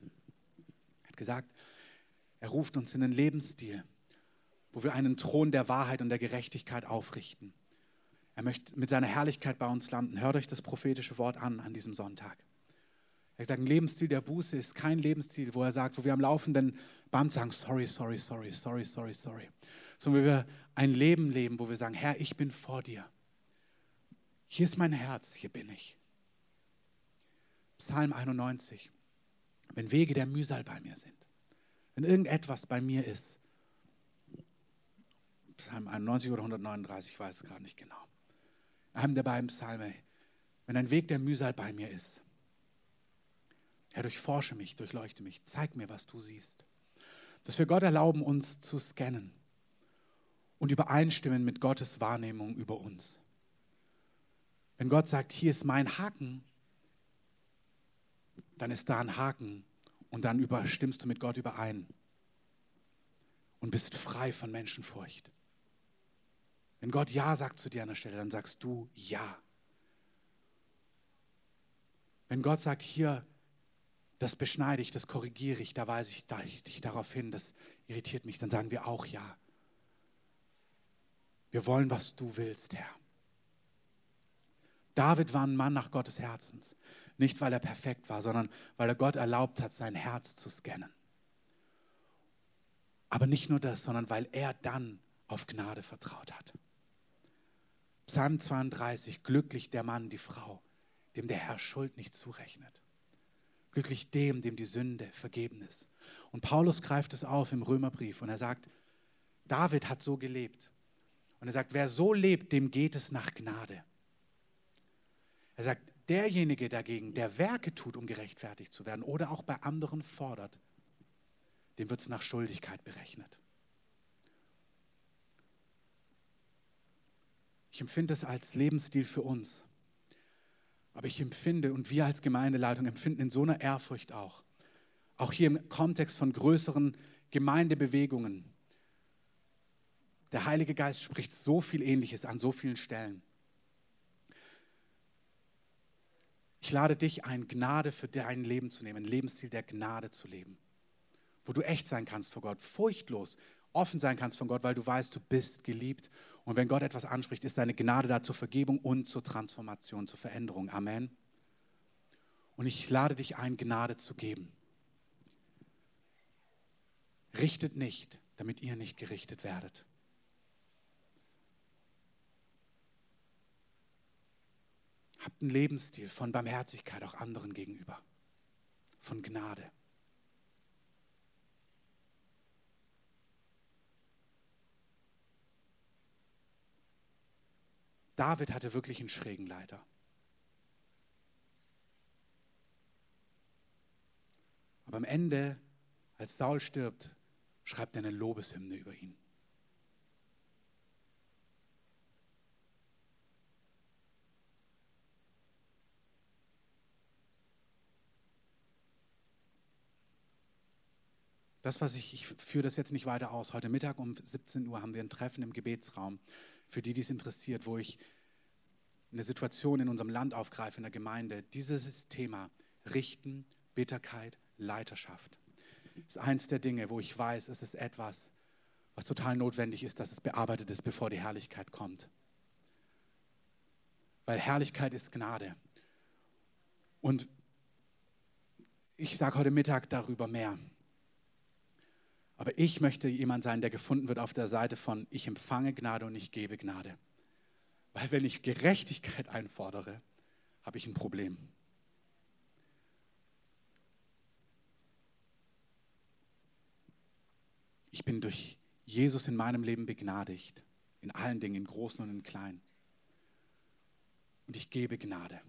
Er hat gesagt, er ruft uns in einen Lebensstil, wo wir einen Thron der Wahrheit und der Gerechtigkeit aufrichten. Er möchte mit seiner Herrlichkeit bei uns landen. Hört euch das prophetische Wort an an diesem Sonntag. Er sagt, ein Lebensstil der Buße ist kein Lebensstil, wo er sagt, wo wir am laufenden Band sagen, sorry, sorry, sorry, sorry, sorry, sorry. Sondern wir ein Leben leben, wo wir sagen, Herr, ich bin vor dir. Hier ist mein Herz, hier bin ich. Psalm 91. Wenn Wege der Mühsal bei mir sind, wenn irgendetwas bei mir ist, Psalm 91 oder 139, ich weiß es gerade nicht genau. Einem der beiden Psalme. Wenn ein Weg der Mühsal bei mir ist, Herr, durchforsche mich, durchleuchte mich, zeig mir, was du siehst. Dass wir Gott erlauben, uns zu scannen und übereinstimmen mit Gottes Wahrnehmung über uns. Wenn Gott sagt, hier ist mein Haken, dann ist da ein Haken und dann überstimmst du mit Gott überein und bist frei von Menschenfurcht. Wenn Gott Ja sagt zu dir an der Stelle, dann sagst du Ja. Wenn Gott sagt, hier das beschneide ich, das korrigiere ich, da weise ich dich darauf hin, das irritiert mich, dann sagen wir auch ja. Wir wollen, was du willst, Herr. David war ein Mann nach Gottes Herzens. Nicht, weil er perfekt war, sondern weil er Gott erlaubt hat, sein Herz zu scannen. Aber nicht nur das, sondern weil er dann auf Gnade vertraut hat. Psalm 32, glücklich der Mann, die Frau, dem der Herr Schuld nicht zurechnet. Glücklich dem, dem die Sünde vergeben ist. Und Paulus greift es auf im Römerbrief und er sagt, David hat so gelebt. Und er sagt, wer so lebt, dem geht es nach Gnade. Er sagt, derjenige dagegen, der Werke tut, um gerechtfertigt zu werden oder auch bei anderen fordert, dem wird es nach Schuldigkeit berechnet. Ich empfinde es als Lebensstil für uns. Aber ich empfinde und wir als Gemeindeleitung empfinden in so einer Ehrfurcht auch, auch hier im Kontext von größeren Gemeindebewegungen. Der Heilige Geist spricht so viel Ähnliches an so vielen Stellen. Ich lade dich ein, Gnade für dein Leben zu nehmen, einen Lebensstil der Gnade zu leben, wo du echt sein kannst vor Gott, furchtlos, offen sein kannst von Gott, weil du weißt, du bist geliebt. Und wenn Gott etwas anspricht, ist deine Gnade da zur Vergebung und zur Transformation, zur Veränderung. Amen. Und ich lade dich ein, Gnade zu geben. Richtet nicht, damit ihr nicht gerichtet werdet. Habt einen Lebensstil von Barmherzigkeit auch anderen gegenüber, von Gnade. David hatte wirklich einen schrägen Leiter. Aber am Ende, als Saul stirbt, schreibt er eine Lobeshymne über ihn. Das, was ich, ich führe das jetzt nicht weiter aus. Heute Mittag um 17 Uhr haben wir ein Treffen im Gebetsraum für die, die es interessiert, wo ich eine Situation in unserem Land aufgreife, in der Gemeinde, dieses Thema Richten, Bitterkeit, Leiterschaft ist eins der Dinge, wo ich weiß, es ist etwas, was total notwendig ist, dass es bearbeitet ist, bevor die Herrlichkeit kommt. Weil Herrlichkeit ist Gnade. Und ich sage heute Mittag darüber mehr. Aber ich möchte jemand sein, der gefunden wird auf der Seite von ich empfange Gnade und ich gebe Gnade. Weil wenn ich Gerechtigkeit einfordere, habe ich ein Problem. Ich bin durch Jesus in meinem Leben begnadigt. In allen Dingen, in großen und in kleinen. Und ich gebe Gnade.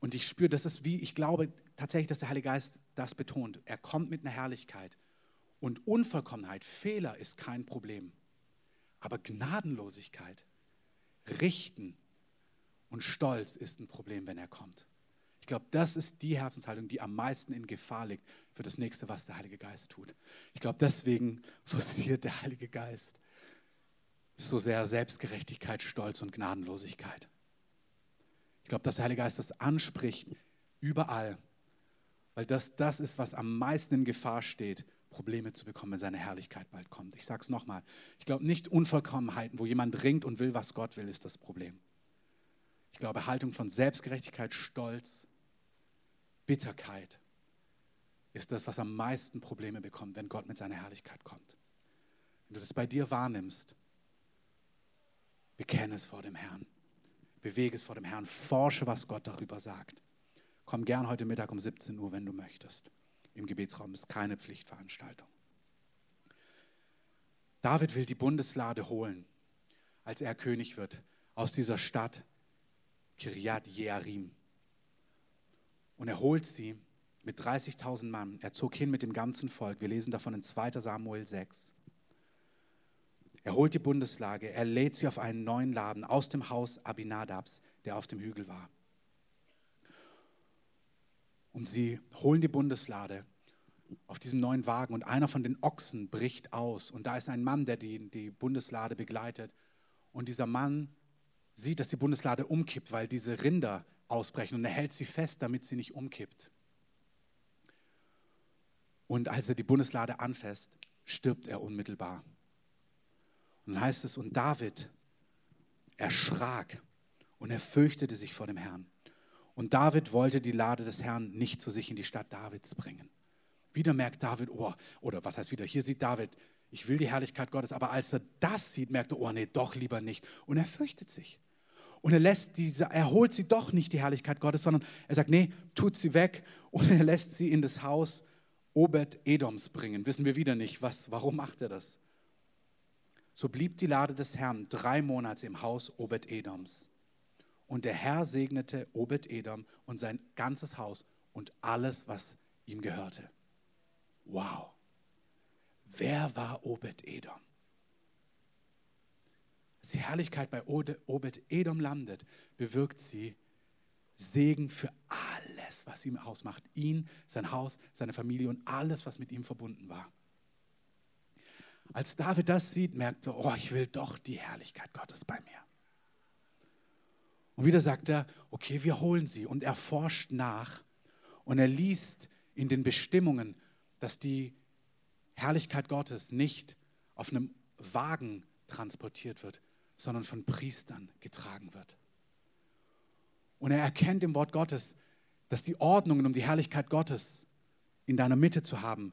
Und ich spüre, das ist wie, ich glaube tatsächlich, dass der Heilige Geist das betont. Er kommt mit einer Herrlichkeit. Und Unvollkommenheit, Fehler ist kein Problem. Aber Gnadenlosigkeit, Richten und Stolz ist ein Problem, wenn er kommt. Ich glaube, das ist die Herzenshaltung, die am meisten in Gefahr liegt für das nächste, was der Heilige Geist tut. Ich glaube, deswegen forciert der Heilige Geist so sehr Selbstgerechtigkeit, Stolz und Gnadenlosigkeit. Ich glaube, dass der Heilige Geist das anspricht überall, weil das das ist, was am meisten in Gefahr steht, Probleme zu bekommen, wenn seine Herrlichkeit bald kommt. Ich sage es nochmal. Ich glaube nicht Unvollkommenheiten, wo jemand ringt und will, was Gott will, ist das Problem. Ich glaube Haltung von Selbstgerechtigkeit, Stolz, Bitterkeit ist das, was am meisten Probleme bekommt, wenn Gott mit seiner Herrlichkeit kommt. Wenn du das bei dir wahrnimmst, bekenne es vor dem Herrn. Bewege es vor dem Herrn. Forsche, was Gott darüber sagt. Komm gern heute Mittag um 17 Uhr, wenn du möchtest im Gebetsraum. Ist keine Pflichtveranstaltung. David will die Bundeslade holen, als er König wird, aus dieser Stadt Kiriat Jearim. Und er holt sie mit 30.000 Mann. Er zog hin mit dem ganzen Volk. Wir lesen davon in 2 Samuel 6. Er holt die Bundeslage, er lädt sie auf einen neuen Laden aus dem Haus Abinadabs, der auf dem Hügel war. Und sie holen die Bundeslade auf diesem neuen Wagen und einer von den Ochsen bricht aus. Und da ist ein Mann, der die, die Bundeslade begleitet. Und dieser Mann sieht, dass die Bundeslade umkippt, weil diese Rinder ausbrechen. Und er hält sie fest, damit sie nicht umkippt. Und als er die Bundeslade anfasst, stirbt er unmittelbar. Und dann heißt es, und David erschrak und er fürchtete sich vor dem Herrn. Und David wollte die Lade des Herrn nicht zu sich in die Stadt Davids bringen. Wieder merkt David, oh, oder was heißt wieder, hier sieht David, ich will die Herrlichkeit Gottes, aber als er das sieht, merkt er, oh nee, doch lieber nicht. Und er fürchtet sich. Und er lässt diese, er holt sie doch nicht, die Herrlichkeit Gottes, sondern er sagt, nee, tut sie weg und er lässt sie in das Haus Obed-Edoms bringen. Wissen wir wieder nicht, was, warum macht er das? So blieb die Lade des Herrn drei Monate im Haus Obed-Edoms. Und der Herr segnete Obed-Edom und sein ganzes Haus und alles, was ihm gehörte. Wow. Wer war Obed-Edom? Als die Herrlichkeit bei Obed-Edom landet, bewirkt sie Segen für alles, was ihm ausmacht. Ihn, sein Haus, seine Familie und alles, was mit ihm verbunden war. Als David das sieht, merkt er, oh, ich will doch die Herrlichkeit Gottes bei mir. Und wieder sagt er, okay, wir holen sie. Und er forscht nach und er liest in den Bestimmungen, dass die Herrlichkeit Gottes nicht auf einem Wagen transportiert wird, sondern von Priestern getragen wird. Und er erkennt im Wort Gottes, dass die Ordnungen, um die Herrlichkeit Gottes in deiner Mitte zu haben,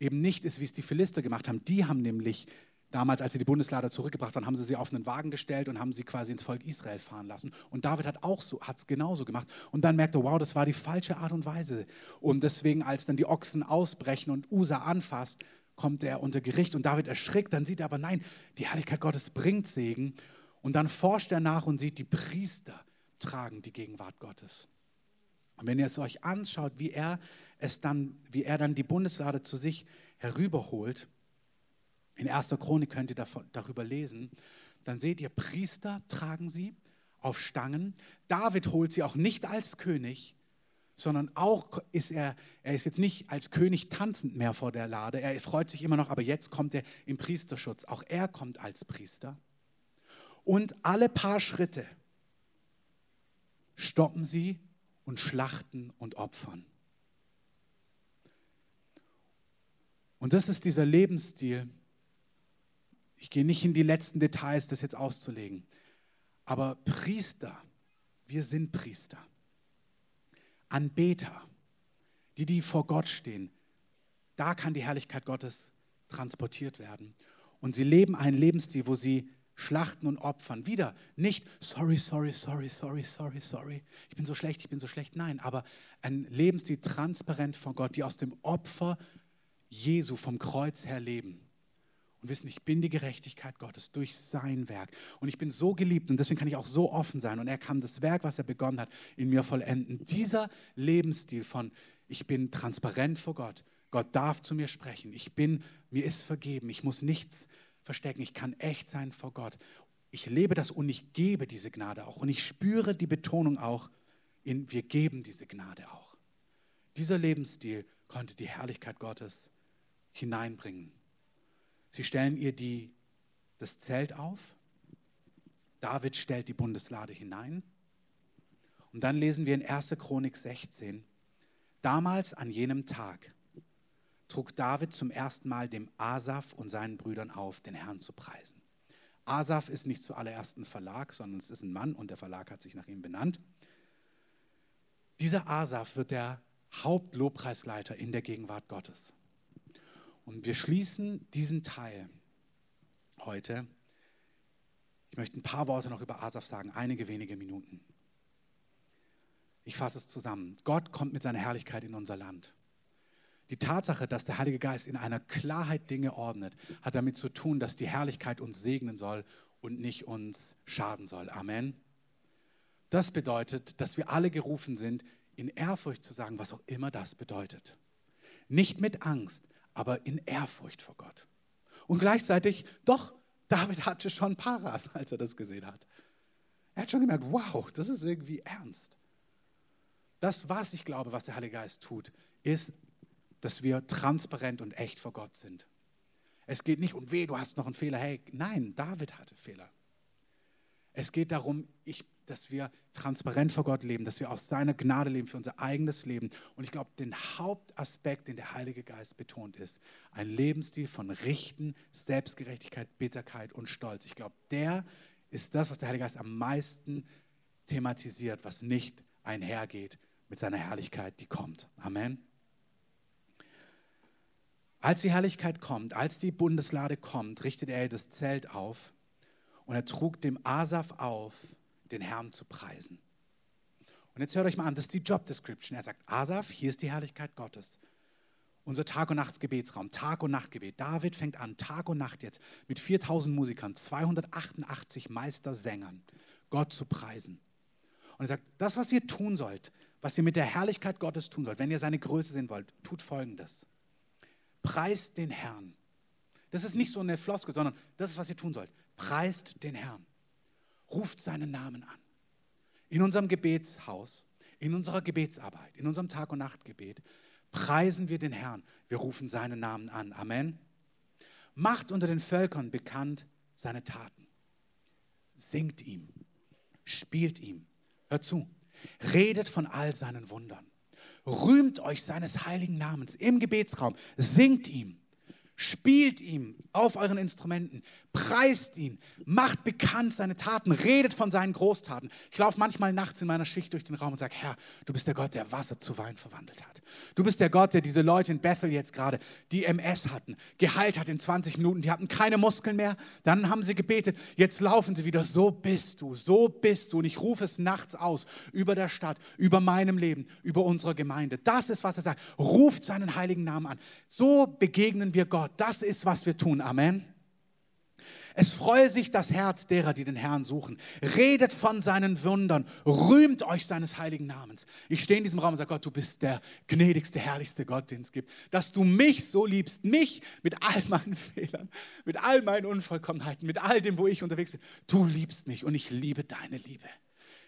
eben nicht ist, wie es die Philister gemacht haben. Die haben nämlich Damals, als sie die Bundeslade zurückgebracht haben, haben sie sie auf einen Wagen gestellt und haben sie quasi ins Volk Israel fahren lassen. Und David hat auch so, hat es genauso gemacht. Und dann merkte, wow, das war die falsche Art und Weise. Und deswegen, als dann die Ochsen ausbrechen und Usa anfasst, kommt er unter Gericht und David erschrickt. Dann sieht er aber, nein, die Herrlichkeit Gottes bringt Segen. Und dann forscht er nach und sieht, die Priester tragen die Gegenwart Gottes. Und wenn ihr es euch anschaut, wie er es dann, wie er dann die Bundeslade zu sich herüberholt, in 1. Chronik könnt ihr darüber lesen. Dann seht ihr, Priester tragen sie auf Stangen. David holt sie auch nicht als König, sondern auch ist er, er ist jetzt nicht als König tanzend mehr vor der Lade. Er freut sich immer noch, aber jetzt kommt er im Priesterschutz. Auch er kommt als Priester. Und alle paar Schritte stoppen sie und schlachten und opfern. Und das ist dieser Lebensstil. Ich gehe nicht in die letzten Details, das jetzt auszulegen. Aber Priester, wir sind Priester. Anbeter, die, die vor Gott stehen, da kann die Herrlichkeit Gottes transportiert werden. Und sie leben einen Lebensstil, wo sie schlachten und opfern. Wieder nicht sorry, sorry, sorry, sorry, sorry, sorry. Ich bin so schlecht, ich bin so schlecht. Nein, aber ein Lebensstil transparent von Gott, die aus dem Opfer Jesu vom Kreuz her leben und wissen, ich bin die Gerechtigkeit Gottes durch sein Werk. Und ich bin so geliebt und deswegen kann ich auch so offen sein. Und er kann das Werk, was er begonnen hat, in mir vollenden. Dieser Lebensstil von, ich bin transparent vor Gott. Gott darf zu mir sprechen. Ich bin, mir ist vergeben. Ich muss nichts verstecken. Ich kann echt sein vor Gott. Ich lebe das und ich gebe diese Gnade auch. Und ich spüre die Betonung auch in, wir geben diese Gnade auch. Dieser Lebensstil konnte die Herrlichkeit Gottes hineinbringen. Sie stellen ihr die, das Zelt auf. David stellt die Bundeslade hinein. Und dann lesen wir in 1. Chronik 16. Damals an jenem Tag trug David zum ersten Mal dem Asaf und seinen Brüdern auf, den Herrn zu preisen. Asaf ist nicht zuallererst ein Verlag, sondern es ist ein Mann und der Verlag hat sich nach ihm benannt. Dieser Asaf wird der Hauptlobpreisleiter in der Gegenwart Gottes. Und wir schließen diesen Teil heute. Ich möchte ein paar Worte noch über Asaf sagen, einige wenige Minuten. Ich fasse es zusammen. Gott kommt mit seiner Herrlichkeit in unser Land. Die Tatsache, dass der Heilige Geist in einer Klarheit Dinge ordnet, hat damit zu tun, dass die Herrlichkeit uns segnen soll und nicht uns schaden soll. Amen. Das bedeutet, dass wir alle gerufen sind, in Ehrfurcht zu sagen, was auch immer das bedeutet. Nicht mit Angst, aber in Ehrfurcht vor Gott. Und gleichzeitig, doch, David hatte schon Paras, als er das gesehen hat. Er hat schon gemerkt, wow, das ist irgendwie ernst. Das, was ich glaube, was der Heilige Geist tut, ist, dass wir transparent und echt vor Gott sind. Es geht nicht um weh, du hast noch einen Fehler. Hey, nein, David hatte Fehler. Es geht darum, ich dass wir transparent vor Gott leben, dass wir aus seiner Gnade leben für unser eigenes Leben. Und ich glaube, den Hauptaspekt, den der Heilige Geist betont, ist ein Lebensstil von Richten, Selbstgerechtigkeit, Bitterkeit und Stolz. Ich glaube, der ist das, was der Heilige Geist am meisten thematisiert, was nicht einhergeht mit seiner Herrlichkeit, die kommt. Amen. Als die Herrlichkeit kommt, als die Bundeslade kommt, richtet er das Zelt auf und er trug dem Asaf auf, den Herrn zu preisen. Und jetzt hört euch mal an, das ist die Job Description. Er sagt, Asaf, hier ist die Herrlichkeit Gottes. Unser Tag- und Nachtsgebetsraum, Tag- und Nachtgebet. David fängt an, Tag und Nacht jetzt, mit 4000 Musikern, 288 Meistersängern, Gott zu preisen. Und er sagt, das, was ihr tun sollt, was ihr mit der Herrlichkeit Gottes tun sollt, wenn ihr seine Größe sehen wollt, tut Folgendes. Preist den Herrn. Das ist nicht so eine Floskel, sondern das ist, was ihr tun sollt. Preist den Herrn ruft seinen Namen an. In unserem Gebetshaus, in unserer Gebetsarbeit, in unserem Tag- und Nachtgebet preisen wir den Herrn. Wir rufen seinen Namen an. Amen. Macht unter den Völkern bekannt seine Taten. Singt ihm, spielt ihm. Hört zu. Redet von all seinen Wundern. Rühmt euch seines heiligen Namens im Gebetsraum. Singt ihm. Spielt ihm auf euren Instrumenten, preist ihn, macht bekannt seine Taten, redet von seinen Großtaten. Ich laufe manchmal nachts in meiner Schicht durch den Raum und sage, Herr, du bist der Gott, der Wasser zu Wein verwandelt hat. Du bist der Gott, der diese Leute in Bethel jetzt gerade, die MS hatten, geheilt hat in 20 Minuten. Die hatten keine Muskeln mehr. Dann haben sie gebetet. Jetzt laufen sie wieder. So bist du, so bist du. Und ich rufe es nachts aus über der Stadt, über meinem Leben, über unsere Gemeinde. Das ist, was er sagt. Ruft seinen heiligen Namen an. So begegnen wir Gott. Das ist, was wir tun. Amen. Es freue sich das Herz derer, die den Herrn suchen. Redet von seinen Wundern. Rühmt euch seines heiligen Namens. Ich stehe in diesem Raum und sage, Gott, du bist der gnädigste, herrlichste Gott, den es gibt. Dass du mich so liebst, mich mit all meinen Fehlern, mit all meinen Unvollkommenheiten, mit all dem, wo ich unterwegs bin. Du liebst mich und ich liebe deine Liebe.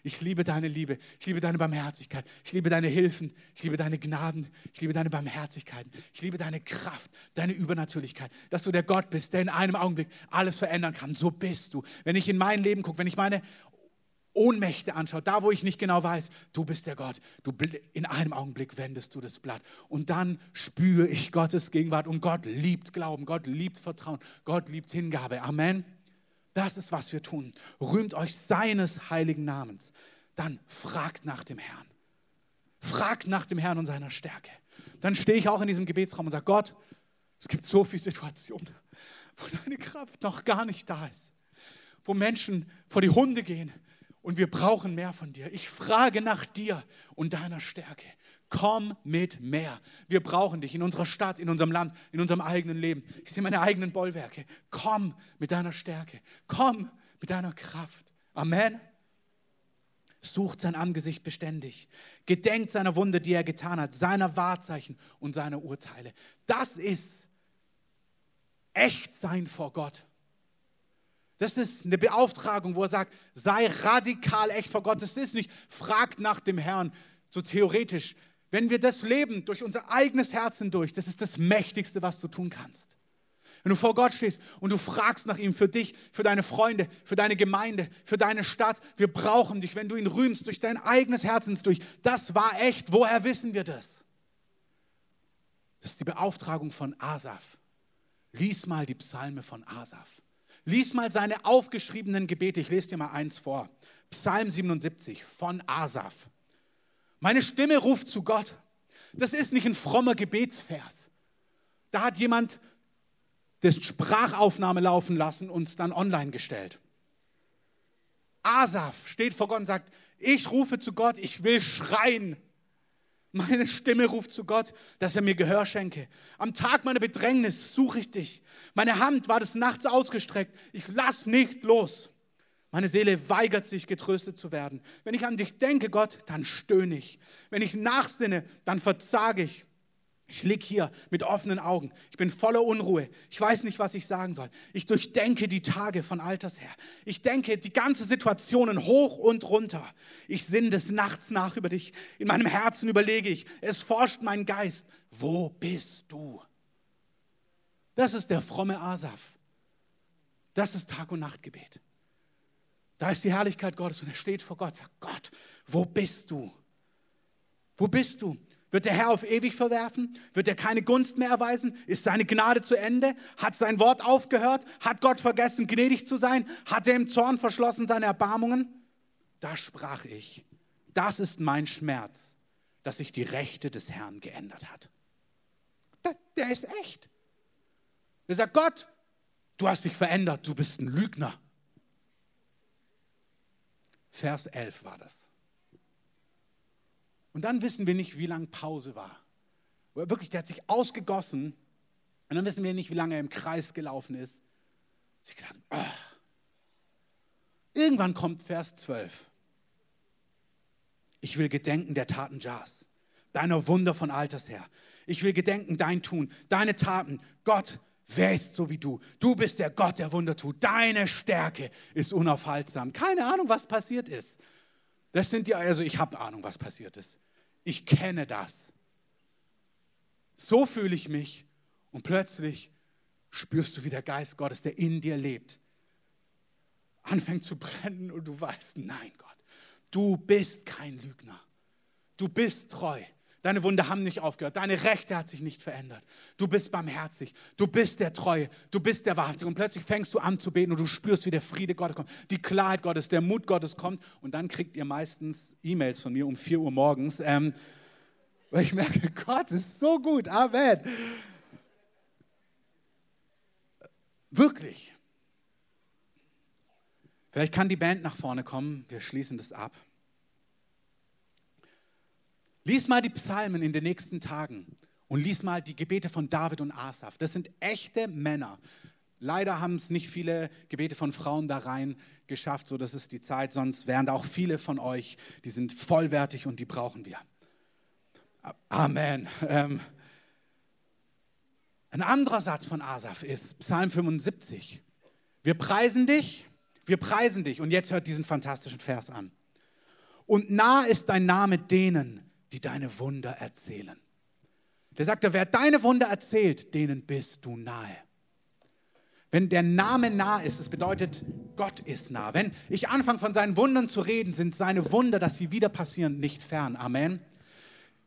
Ich liebe deine Liebe. Ich liebe deine Barmherzigkeit. Ich liebe deine Hilfen. Ich liebe deine Gnaden. Ich liebe deine Barmherzigkeiten. Ich liebe deine Kraft, deine Übernatürlichkeit. Dass du der Gott bist, der in einem Augenblick alles verändern kann. So bist du. Wenn ich in mein Leben gucke, wenn ich meine Ohnmächte anschaue, da wo ich nicht genau weiß, du bist der Gott. Du in einem Augenblick wendest du das Blatt und dann spüre ich Gottes Gegenwart und Gott liebt Glauben, Gott liebt Vertrauen, Gott liebt Hingabe. Amen. Das ist, was wir tun. Rühmt euch seines heiligen Namens. Dann fragt nach dem Herrn. Fragt nach dem Herrn und seiner Stärke. Dann stehe ich auch in diesem Gebetsraum und sage, Gott, es gibt so viele Situationen, wo deine Kraft noch gar nicht da ist. Wo Menschen vor die Hunde gehen und wir brauchen mehr von dir. Ich frage nach dir und deiner Stärke. Komm mit mehr. Wir brauchen dich in unserer Stadt, in unserem Land, in unserem eigenen Leben. Ich sehe meine eigenen Bollwerke. Komm mit deiner Stärke. Komm mit deiner Kraft. Amen. Sucht sein Angesicht beständig. Gedenkt seiner Wunde, die er getan hat, seiner Wahrzeichen und seiner Urteile. Das ist echt sein vor Gott. Das ist eine Beauftragung, wo er sagt, sei radikal echt vor Gott. Das ist nicht, fragt nach dem Herrn, so theoretisch. Wenn wir das leben, durch unser eigenes Herz hindurch, das ist das Mächtigste, was du tun kannst. Wenn du vor Gott stehst und du fragst nach ihm für dich, für deine Freunde, für deine Gemeinde, für deine Stadt, wir brauchen dich, wenn du ihn rühmst durch dein eigenes Herzens durch. Das war echt. Woher wissen wir das? Das ist die Beauftragung von Asaf. Lies mal die Psalme von Asaf. Lies mal seine aufgeschriebenen Gebete. Ich lese dir mal eins vor. Psalm 77 von Asaf. Meine Stimme ruft zu Gott. Das ist nicht ein frommer Gebetsvers. Da hat jemand das Sprachaufnahme laufen lassen und es dann online gestellt. Asaf steht vor Gott und sagt, ich rufe zu Gott, ich will schreien. Meine Stimme ruft zu Gott, dass er mir Gehör schenke. Am Tag meiner Bedrängnis suche ich dich. Meine Hand war des Nachts ausgestreckt. Ich lass nicht los. Meine Seele weigert sich, getröstet zu werden. Wenn ich an dich denke, Gott, dann stöhne ich. Wenn ich nachsinne, dann verzage ich. Ich lieg hier mit offenen Augen. Ich bin voller Unruhe. Ich weiß nicht, was ich sagen soll. Ich durchdenke die Tage von Alters her. Ich denke die ganze Situationen hoch und runter. Ich sinne des Nachts nach über dich. In meinem Herzen überlege ich. Es forscht mein Geist. Wo bist du? Das ist der fromme Asaf. Das ist Tag- und Nachtgebet. Da ist die Herrlichkeit Gottes und er steht vor Gott, sagt, Gott, wo bist du? Wo bist du? Wird der Herr auf ewig verwerfen? Wird er keine Gunst mehr erweisen? Ist seine Gnade zu Ende? Hat sein Wort aufgehört? Hat Gott vergessen, gnädig zu sein? Hat er im Zorn verschlossen seine Erbarmungen? Da sprach ich, das ist mein Schmerz, dass sich die Rechte des Herrn geändert hat. Der, der ist echt. Er sagt, Gott, du hast dich verändert, du bist ein Lügner. Vers 11 war das. Und dann wissen wir nicht, wie lange Pause war. Wirklich, der hat sich ausgegossen und dann wissen wir nicht, wie lange er im Kreis gelaufen ist. Ich gedacht, oh. Irgendwann kommt Vers 12. Ich will gedenken der Taten Jahs, deiner Wunder von Alters her. Ich will gedenken dein Tun, deine Taten. Gott, Wer ist so wie du? Du bist der Gott, der Wunder tut. Deine Stärke ist unaufhaltsam. Keine Ahnung, was passiert ist. Das sind die, also ich habe Ahnung, was passiert ist. Ich kenne das. So fühle ich mich und plötzlich spürst du, wie der Geist Gottes, der in dir lebt, anfängt zu brennen und du weißt, nein Gott, du bist kein Lügner. Du bist treu. Deine Wunde haben nicht aufgehört. Deine Rechte hat sich nicht verändert. Du bist barmherzig. Du bist der Treue. Du bist der Wahrhaftige. Und plötzlich fängst du an zu beten und du spürst, wie der Friede Gottes kommt, die Klarheit Gottes, der Mut Gottes kommt. Und dann kriegt ihr meistens E-Mails von mir um 4 Uhr morgens, ähm, weil ich merke, Gott ist so gut. Amen. Wirklich. Vielleicht kann die Band nach vorne kommen. Wir schließen das ab. Lies mal die Psalmen in den nächsten Tagen und lies mal die Gebete von David und Asaf. Das sind echte Männer. Leider haben es nicht viele Gebete von Frauen da rein geschafft, so das ist die Zeit, sonst wären da auch viele von euch, die sind vollwertig und die brauchen wir. Amen. Ähm, ein anderer Satz von Asaf ist Psalm 75. Wir preisen dich, wir preisen dich. Und jetzt hört diesen fantastischen Vers an. Und nah ist dein Name denen, die deine Wunder erzählen. Der sagte, wer deine Wunder erzählt, denen bist du nahe. Wenn der Name nah ist, das bedeutet, Gott ist nah. Wenn ich anfange von seinen Wundern zu reden, sind seine Wunder, dass sie wieder passieren, nicht fern. Amen.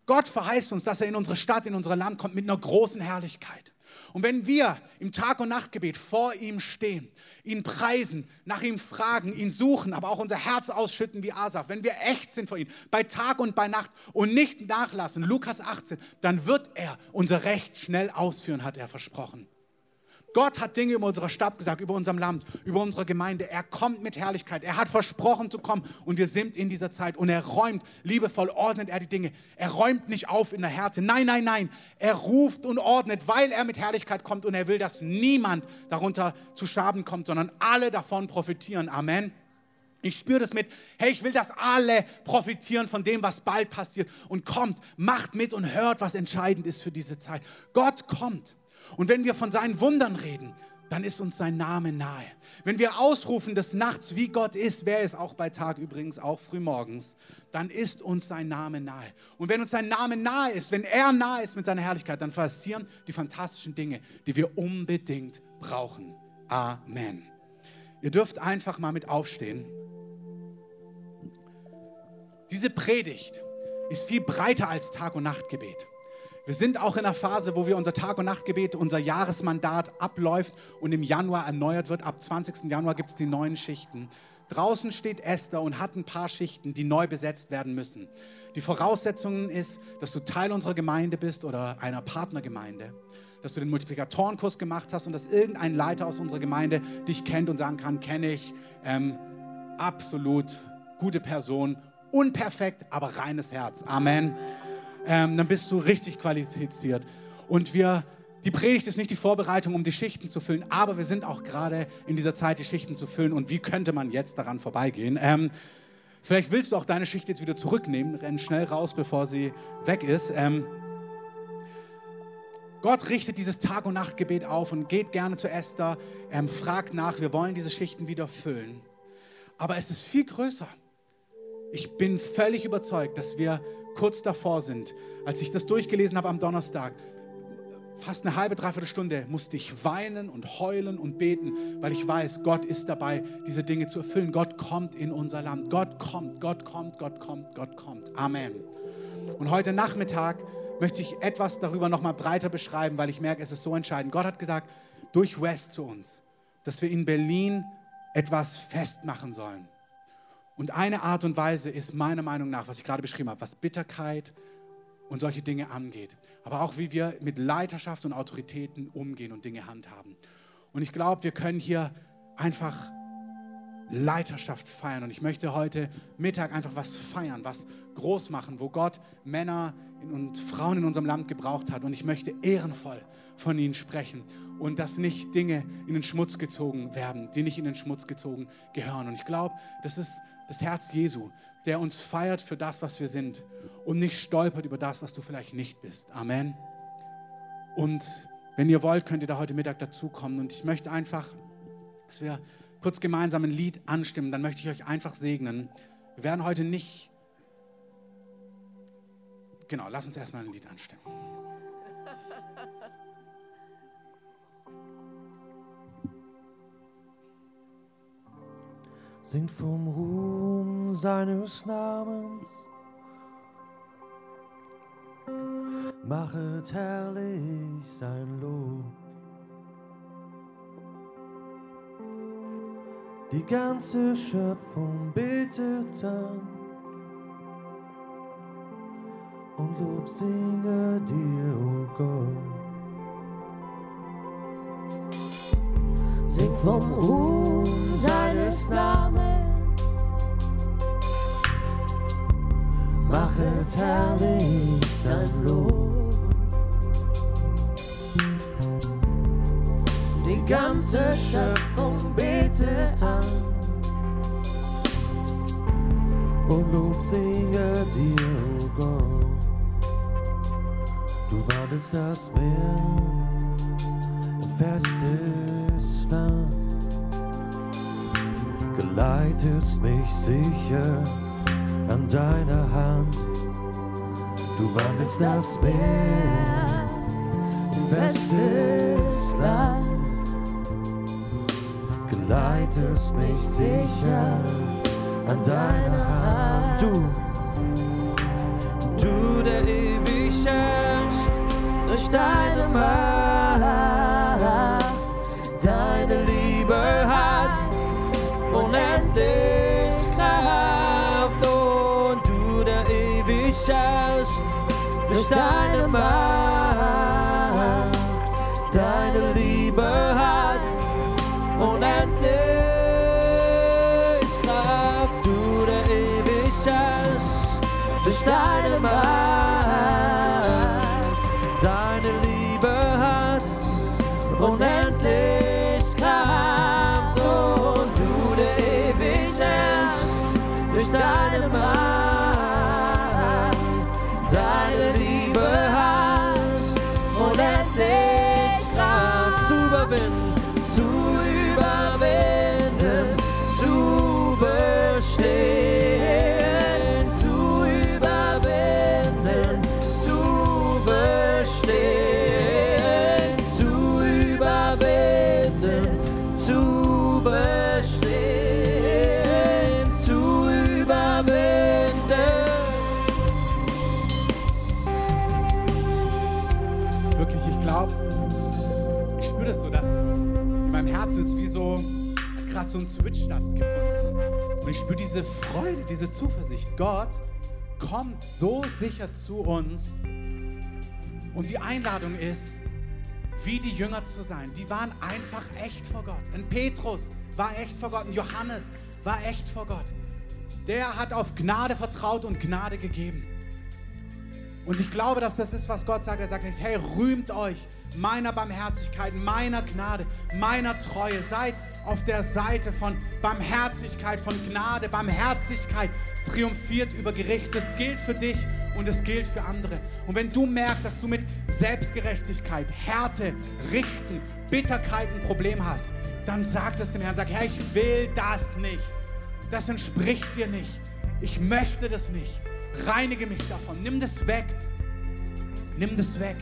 Gott verheißt uns, dass er in unsere Stadt, in unser Land kommt mit einer großen Herrlichkeit. Und wenn wir im Tag- und Nachtgebet vor ihm stehen, ihn preisen, nach ihm fragen, ihn suchen, aber auch unser Herz ausschütten wie Asaf, wenn wir echt sind vor ihm, bei Tag und bei Nacht und nicht nachlassen, Lukas 18, dann wird er unser Recht schnell ausführen, hat er versprochen. Gott hat Dinge über unsere Stadt gesagt, über unserem Land, über unsere Gemeinde. Er kommt mit Herrlichkeit. Er hat versprochen zu kommen und wir sind in dieser Zeit und er räumt, liebevoll ordnet er die Dinge. Er räumt nicht auf in der Härte. Nein, nein, nein. Er ruft und ordnet, weil er mit Herrlichkeit kommt und er will, dass niemand darunter zu Schaden kommt, sondern alle davon profitieren. Amen. Ich spüre das mit, hey, ich will, dass alle profitieren von dem, was bald passiert und kommt, macht mit und hört, was entscheidend ist für diese Zeit. Gott kommt. Und wenn wir von seinen Wundern reden, dann ist uns sein Name nahe. Wenn wir ausrufen des Nachts, wie Gott ist, wer ist auch bei Tag übrigens, auch frühmorgens, dann ist uns sein Name nahe. Und wenn uns sein Name nahe ist, wenn er nahe ist mit seiner Herrlichkeit, dann passieren die fantastischen Dinge, die wir unbedingt brauchen. Amen. Ihr dürft einfach mal mit aufstehen. Diese Predigt ist viel breiter als Tag- und Nachtgebet. Wir sind auch in einer Phase, wo wir unser Tag- und Nachtgebet, unser Jahresmandat abläuft und im Januar erneuert wird. Ab 20. Januar gibt es die neuen Schichten. Draußen steht Esther und hat ein paar Schichten, die neu besetzt werden müssen. Die Voraussetzung ist, dass du Teil unserer Gemeinde bist oder einer Partnergemeinde, dass du den Multiplikatorenkurs gemacht hast und dass irgendein Leiter aus unserer Gemeinde dich kennt und sagen kann, kenne ich, ähm, absolut gute Person, unperfekt, aber reines Herz. Amen ähm, dann bist du richtig qualifiziert. Und wir, die Predigt ist nicht die Vorbereitung, um die Schichten zu füllen, aber wir sind auch gerade in dieser Zeit, die Schichten zu füllen. Und wie könnte man jetzt daran vorbeigehen? Ähm, vielleicht willst du auch deine Schicht jetzt wieder zurücknehmen, renn schnell raus, bevor sie weg ist. Ähm, Gott richtet dieses Tag- und Nachtgebet auf und geht gerne zu Esther, ähm, fragt nach, wir wollen diese Schichten wieder füllen. Aber es ist viel größer. Ich bin völlig überzeugt, dass wir kurz davor sind. Als ich das durchgelesen habe am Donnerstag, fast eine halbe, dreiviertel Stunde musste ich weinen und heulen und beten, weil ich weiß, Gott ist dabei, diese Dinge zu erfüllen. Gott kommt in unser Land. Gott kommt, Gott kommt, Gott kommt, Gott kommt. Amen. Und heute Nachmittag möchte ich etwas darüber nochmal breiter beschreiben, weil ich merke, es ist so entscheidend. Gott hat gesagt, durch West zu uns, dass wir in Berlin etwas festmachen sollen. Und eine Art und Weise ist meiner Meinung nach, was ich gerade beschrieben habe, was Bitterkeit und solche Dinge angeht. Aber auch wie wir mit Leiterschaft und Autoritäten umgehen und Dinge handhaben. Und ich glaube, wir können hier einfach Leiterschaft feiern. Und ich möchte heute Mittag einfach was feiern, was groß machen, wo Gott Männer und Frauen in unserem Land gebraucht hat. Und ich möchte ehrenvoll von ihnen sprechen und dass nicht Dinge in den Schmutz gezogen werden, die nicht in den Schmutz gezogen gehören. Und ich glaube, das ist das Herz Jesu, der uns feiert für das, was wir sind und nicht stolpert über das, was du vielleicht nicht bist. Amen. Und wenn ihr wollt, könnt ihr da heute Mittag dazukommen. Und ich möchte einfach, dass wir kurz gemeinsam ein Lied anstimmen. Dann möchte ich euch einfach segnen. Wir werden heute nicht. Genau, lass uns erstmal ein Lied anstimmen. singt vom Ruhm seines Namens. Machet herrlich sein Lob. Die ganze Schöpfung betet an und Lob singe dir, o oh Gott. Singt vom Ruhm seines Namens. Machet herrlich sein Lob. Die ganze Schöpfung betet an. Und Lob singe dir, oh Gott. Du wandelst das Meer in festes Land leitest mich sicher an deiner Hand. Du wandelst das Meer in festes Land. Geleitest mich sicher an deiner Hand. Du, du, der ewig herrscht durch deine Macht. Freude, diese Zuversicht. Gott kommt so sicher zu uns. Und die Einladung ist, wie die Jünger zu sein. Die waren einfach echt vor Gott. Ein Petrus war echt vor Gott. Ein Johannes war echt vor Gott. Der hat auf Gnade vertraut und Gnade gegeben. Und ich glaube, dass das ist, was Gott sagt. Er sagt nicht, hey, rühmt euch meiner Barmherzigkeit, meiner Gnade, meiner Treue. Seid auf der Seite von Barmherzigkeit, von Gnade. Barmherzigkeit triumphiert über Gericht. Das gilt für dich und es gilt für andere. Und wenn du merkst, dass du mit Selbstgerechtigkeit, Härte, Richten, Bitterkeit ein Problem hast, dann sag das dem Herrn. Sag, Herr, ich will das nicht. Das entspricht dir nicht. Ich möchte das nicht. Reinige mich davon. Nimm das weg. Nimm das weg.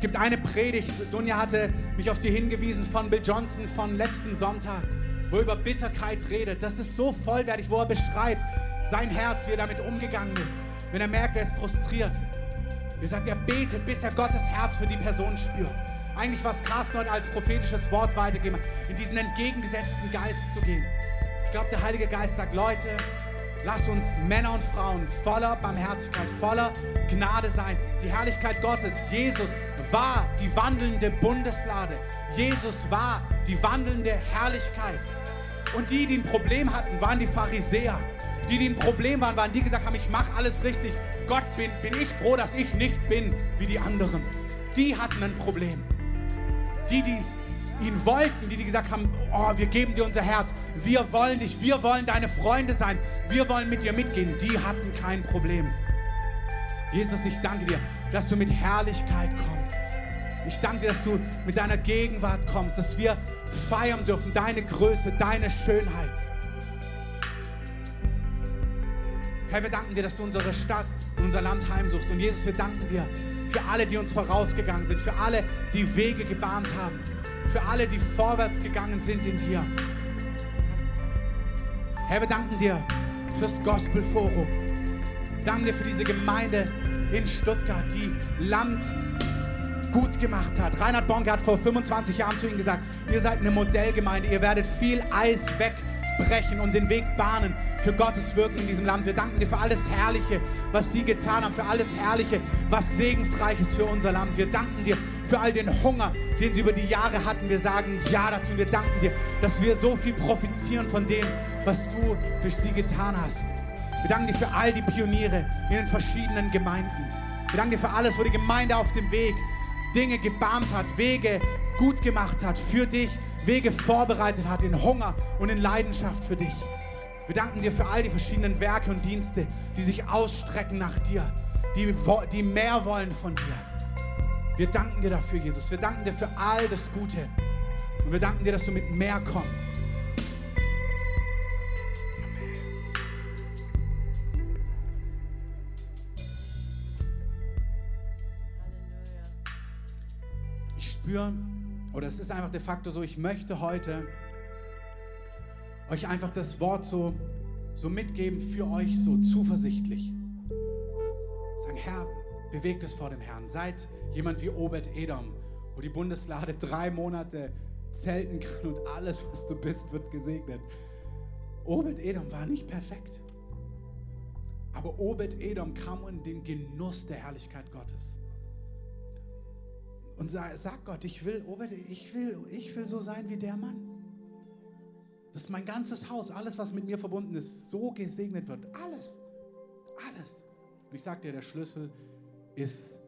Es gibt eine Predigt, Dunja hatte mich auf die hingewiesen von Bill Johnson von letzten Sonntag, wo er über Bitterkeit redet. Das ist so vollwertig, wo er beschreibt sein Herz, wie er damit umgegangen ist, wenn er merkt, er ist frustriert. Er sagt, er betet, bis er Gottes Herz für die Person spürt. Eigentlich, was Carsten heute als prophetisches Wort weitergeben hat, in diesen entgegengesetzten Geist zu gehen. Ich glaube, der Heilige Geist sagt, Leute, Lass uns Männer und Frauen voller Barmherzigkeit, voller Gnade sein. Die Herrlichkeit Gottes, Jesus war die wandelnde Bundeslade. Jesus war die wandelnde Herrlichkeit. Und die, die ein Problem hatten, waren die Pharisäer. Die, die ein Problem waren, waren die, die gesagt haben, ich mache alles richtig. Gott, bin, bin ich froh, dass ich nicht bin wie die anderen. Die hatten ein Problem. Die, die ihn wollten, die, die gesagt haben, oh, wir geben dir unser Herz, wir wollen dich, wir wollen deine Freunde sein, wir wollen mit dir mitgehen, die hatten kein Problem. Jesus, ich danke dir, dass du mit Herrlichkeit kommst. Ich danke dir, dass du mit deiner Gegenwart kommst, dass wir feiern dürfen, deine Größe, deine Schönheit. Herr, wir danken dir, dass du unsere Stadt und unser Land heimsuchst. Und Jesus, wir danken dir für alle, die uns vorausgegangen sind, für alle, die Wege gebahnt haben, für alle, die vorwärts gegangen sind in dir. Herr, wir danken dir fürs Gospel Forum. Danke dir für diese Gemeinde in Stuttgart, die Land gut gemacht hat. Reinhard Bonke hat vor 25 Jahren zu ihnen gesagt, ihr seid eine Modellgemeinde, ihr werdet viel Eis wegbrechen und den Weg bahnen für Gottes Wirken in diesem Land. Wir danken dir für alles Herrliche, was sie getan haben, für alles Herrliche, was segensreich ist für unser Land. Wir danken dir für all den Hunger, den sie über die Jahre hatten. Wir sagen Ja dazu. Wir danken dir, dass wir so viel profitieren von dem, was du durch sie getan hast. Wir danken dir für all die Pioniere in den verschiedenen Gemeinden. Wir danken dir für alles, wo die Gemeinde auf dem Weg Dinge gebahnt hat, Wege gut gemacht hat für dich, Wege vorbereitet hat in Hunger und in Leidenschaft für dich. Wir danken dir für all die verschiedenen Werke und Dienste, die sich ausstrecken nach dir, die, die mehr wollen von dir. Wir danken dir dafür, Jesus. Wir danken dir für all das Gute. Und wir danken dir, dass du mit mehr kommst. Amen. Ich spüre oder es ist einfach de facto so, ich möchte heute euch einfach das Wort so, so mitgeben für euch, so zuversichtlich. Sagen, Herr, bewegt es vor dem Herrn. Seid jemand wie Obed Edom, wo die Bundeslade drei Monate zelten kann und alles, was du bist, wird gesegnet. Obed Edom war nicht perfekt. Aber Obed Edom kam in den Genuss der Herrlichkeit Gottes. Und sagt Gott, ich will, Obed, ich will, ich will so sein wie der Mann. Dass mein ganzes Haus, alles, was mit mir verbunden ist, so gesegnet wird. Alles. Alles. Und ich sage dir, der Schlüssel ist,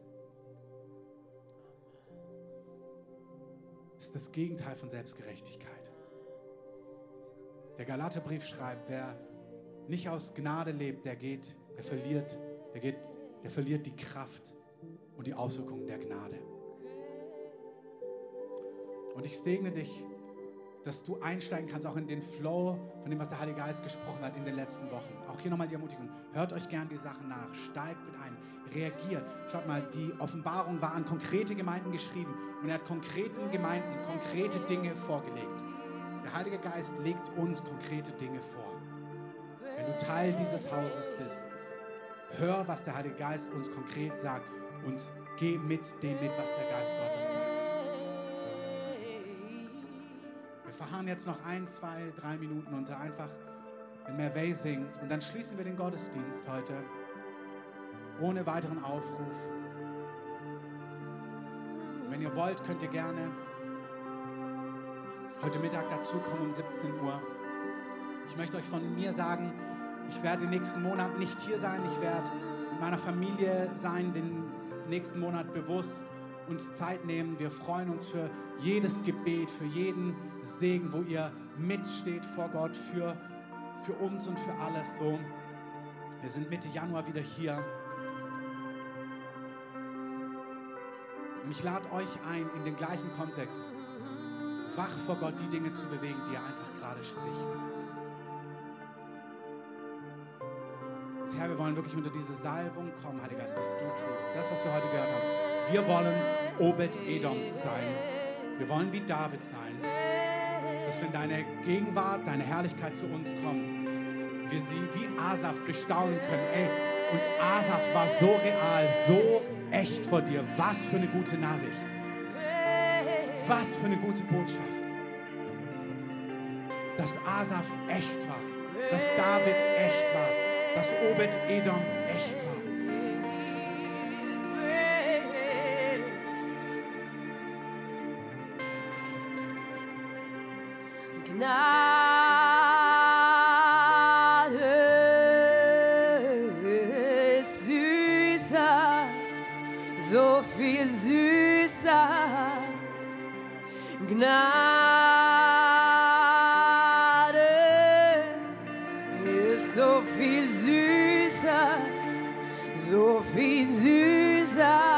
ist das Gegenteil von Selbstgerechtigkeit. Der Galaterbrief schreibt, wer nicht aus Gnade lebt, der geht, der verliert, der geht, der verliert die Kraft und die Auswirkungen der Gnade. Und ich segne dich, dass du einsteigen kannst, auch in den Flow von dem, was der Heilige Geist gesprochen hat in den letzten Wochen. Auch hier nochmal die Ermutigung. Hört euch gern die Sachen nach, steigt mit ein, reagiert. Schaut mal, die Offenbarung war an konkrete Gemeinden geschrieben und er hat konkreten Gemeinden konkrete Dinge vorgelegt. Der Heilige Geist legt uns konkrete Dinge vor. Wenn du Teil dieses Hauses bist, hör, was der Heilige Geist uns konkret sagt und geh mit dem mit, was der Geist Gottes sagt. Wir verharren jetzt noch ein, zwei, drei Minuten unter einfach, wenn Mervey singt. Und dann schließen wir den Gottesdienst heute ohne weiteren Aufruf. Und wenn ihr wollt, könnt ihr gerne heute Mittag dazukommen um 17 Uhr. Ich möchte euch von mir sagen, ich werde den nächsten Monat nicht hier sein. Ich werde mit meiner Familie sein, den nächsten Monat bewusst uns Zeit nehmen. Wir freuen uns für jedes Gebet, für jeden Segen, wo ihr mitsteht vor Gott, für, für uns und für alles so. Wir sind Mitte Januar wieder hier. Und ich lade euch ein, in den gleichen Kontext, wach vor Gott die Dinge zu bewegen, die er einfach gerade spricht. Und Herr, wir wollen wirklich unter diese Salbung kommen, Heiliger Geist, was du tust. Das, was wir heute gehört haben. Wir wollen Obed Edoms sein. Wir wollen wie David sein. Dass wenn deine Gegenwart, deine Herrlichkeit zu uns kommt, wir sie wie Asaf bestaunen können. Ey, und Asaf war so real, so echt vor dir. Was für eine gute Nachricht. Was für eine gute Botschaft. Dass Asaf echt war. Dass David echt war. Dass Obed Edom echt war. So viel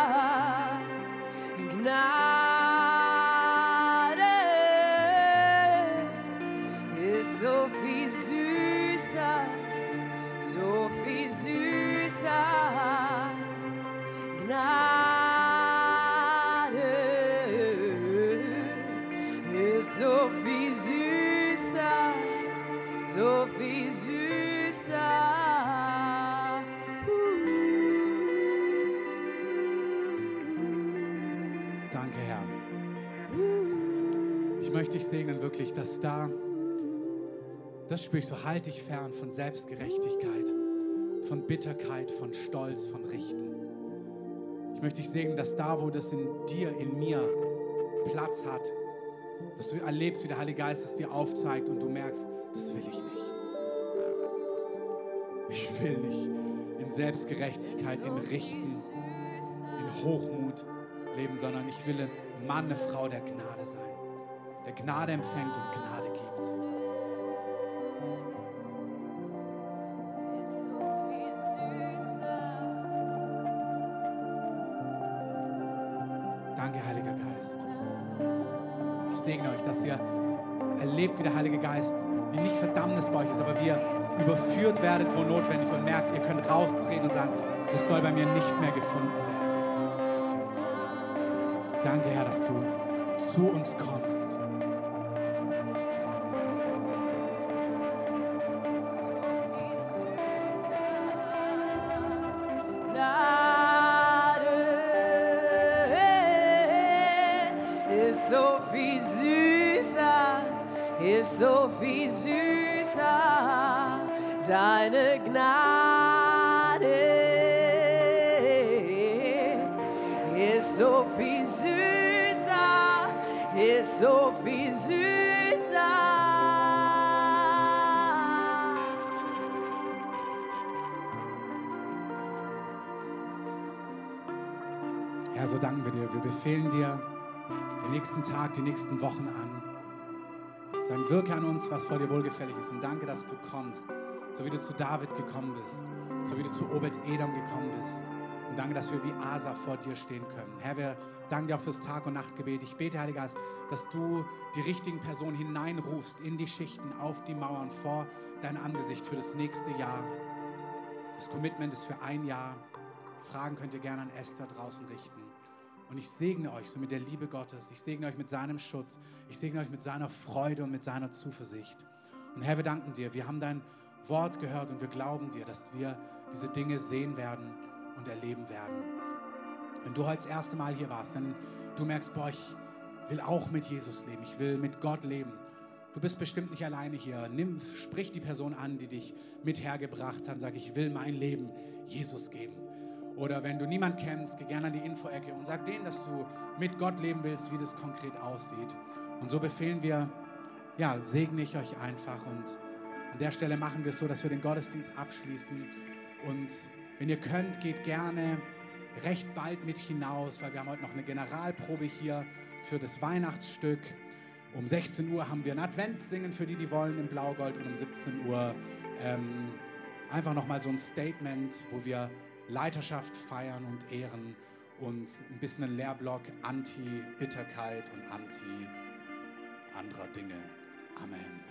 wirklich, dass da, das spüre ich so, halt dich fern von Selbstgerechtigkeit, von Bitterkeit, von Stolz, von Richten. Ich möchte dich segnen, dass da, wo das in dir, in mir Platz hat, dass du erlebst, wie der Heilige Geist es dir aufzeigt und du merkst, das will ich nicht. Ich will nicht in Selbstgerechtigkeit, in Richten, in Hochmut leben, sondern ich will ein Mann, eine Frau der Gnade sein, der Gnade empfängt und Gnade gibt. Danke, Heiliger Geist. Ich segne euch, dass ihr erlebt, wie der Heilige Geist, wie nicht Verdammnis bei euch ist, aber wie ihr überführt werdet, wo notwendig und merkt, ihr könnt raustreten und sagen, das soll bei mir nicht mehr gefunden werden. Danke, Herr, dass du zu uns kommst. So viel süßer. Herr, so danken wir dir. Wir befehlen dir den nächsten Tag, die nächsten Wochen an. Sein Wirke an uns, was vor dir wohlgefällig ist. Und danke, dass du kommst, so wie du zu David gekommen bist, so wie du zu Obed Edom gekommen bist. Und danke, dass wir wie Asa vor dir stehen können. Herr, wir danken dir auch fürs Tag- und Nachtgebet. Ich bete, Heiliger Geist, dass du die richtigen Personen hineinrufst in die Schichten, auf die Mauern, vor dein Angesicht für das nächste Jahr. Das Commitment ist für ein Jahr. Fragen könnt ihr gerne an Esther draußen richten. Und ich segne euch so mit der Liebe Gottes. Ich segne euch mit seinem Schutz. Ich segne euch mit seiner Freude und mit seiner Zuversicht. Und Herr, wir danken dir. Wir haben dein Wort gehört und wir glauben dir, dass wir diese Dinge sehen werden und erleben werden. Wenn du heute das erste Mal hier warst, wenn du merkst, boah, ich will auch mit Jesus leben, ich will mit Gott leben. Du bist bestimmt nicht alleine hier. Nimm, sprich die Person an, die dich mit hergebracht hat. Sag, ich will mein Leben Jesus geben. Oder wenn du niemanden kennst, geh gerne an die Info-Ecke und sag denen, dass du mit Gott leben willst, wie das konkret aussieht. Und so befehlen wir, ja, segne ich euch einfach. Und an der Stelle machen wir es so, dass wir den Gottesdienst abschließen. Und wenn ihr könnt, geht gerne recht bald mit hinaus, weil wir haben heute noch eine Generalprobe hier für das Weihnachtsstück. Um 16 Uhr haben wir ein Adventssingen für die, die wollen, im Blaugold. Und um 17 Uhr ähm, einfach nochmal so ein Statement, wo wir Leiterschaft feiern und ehren und ein bisschen ein Lehrblock anti-Bitterkeit und anti anderer Dinge. Amen.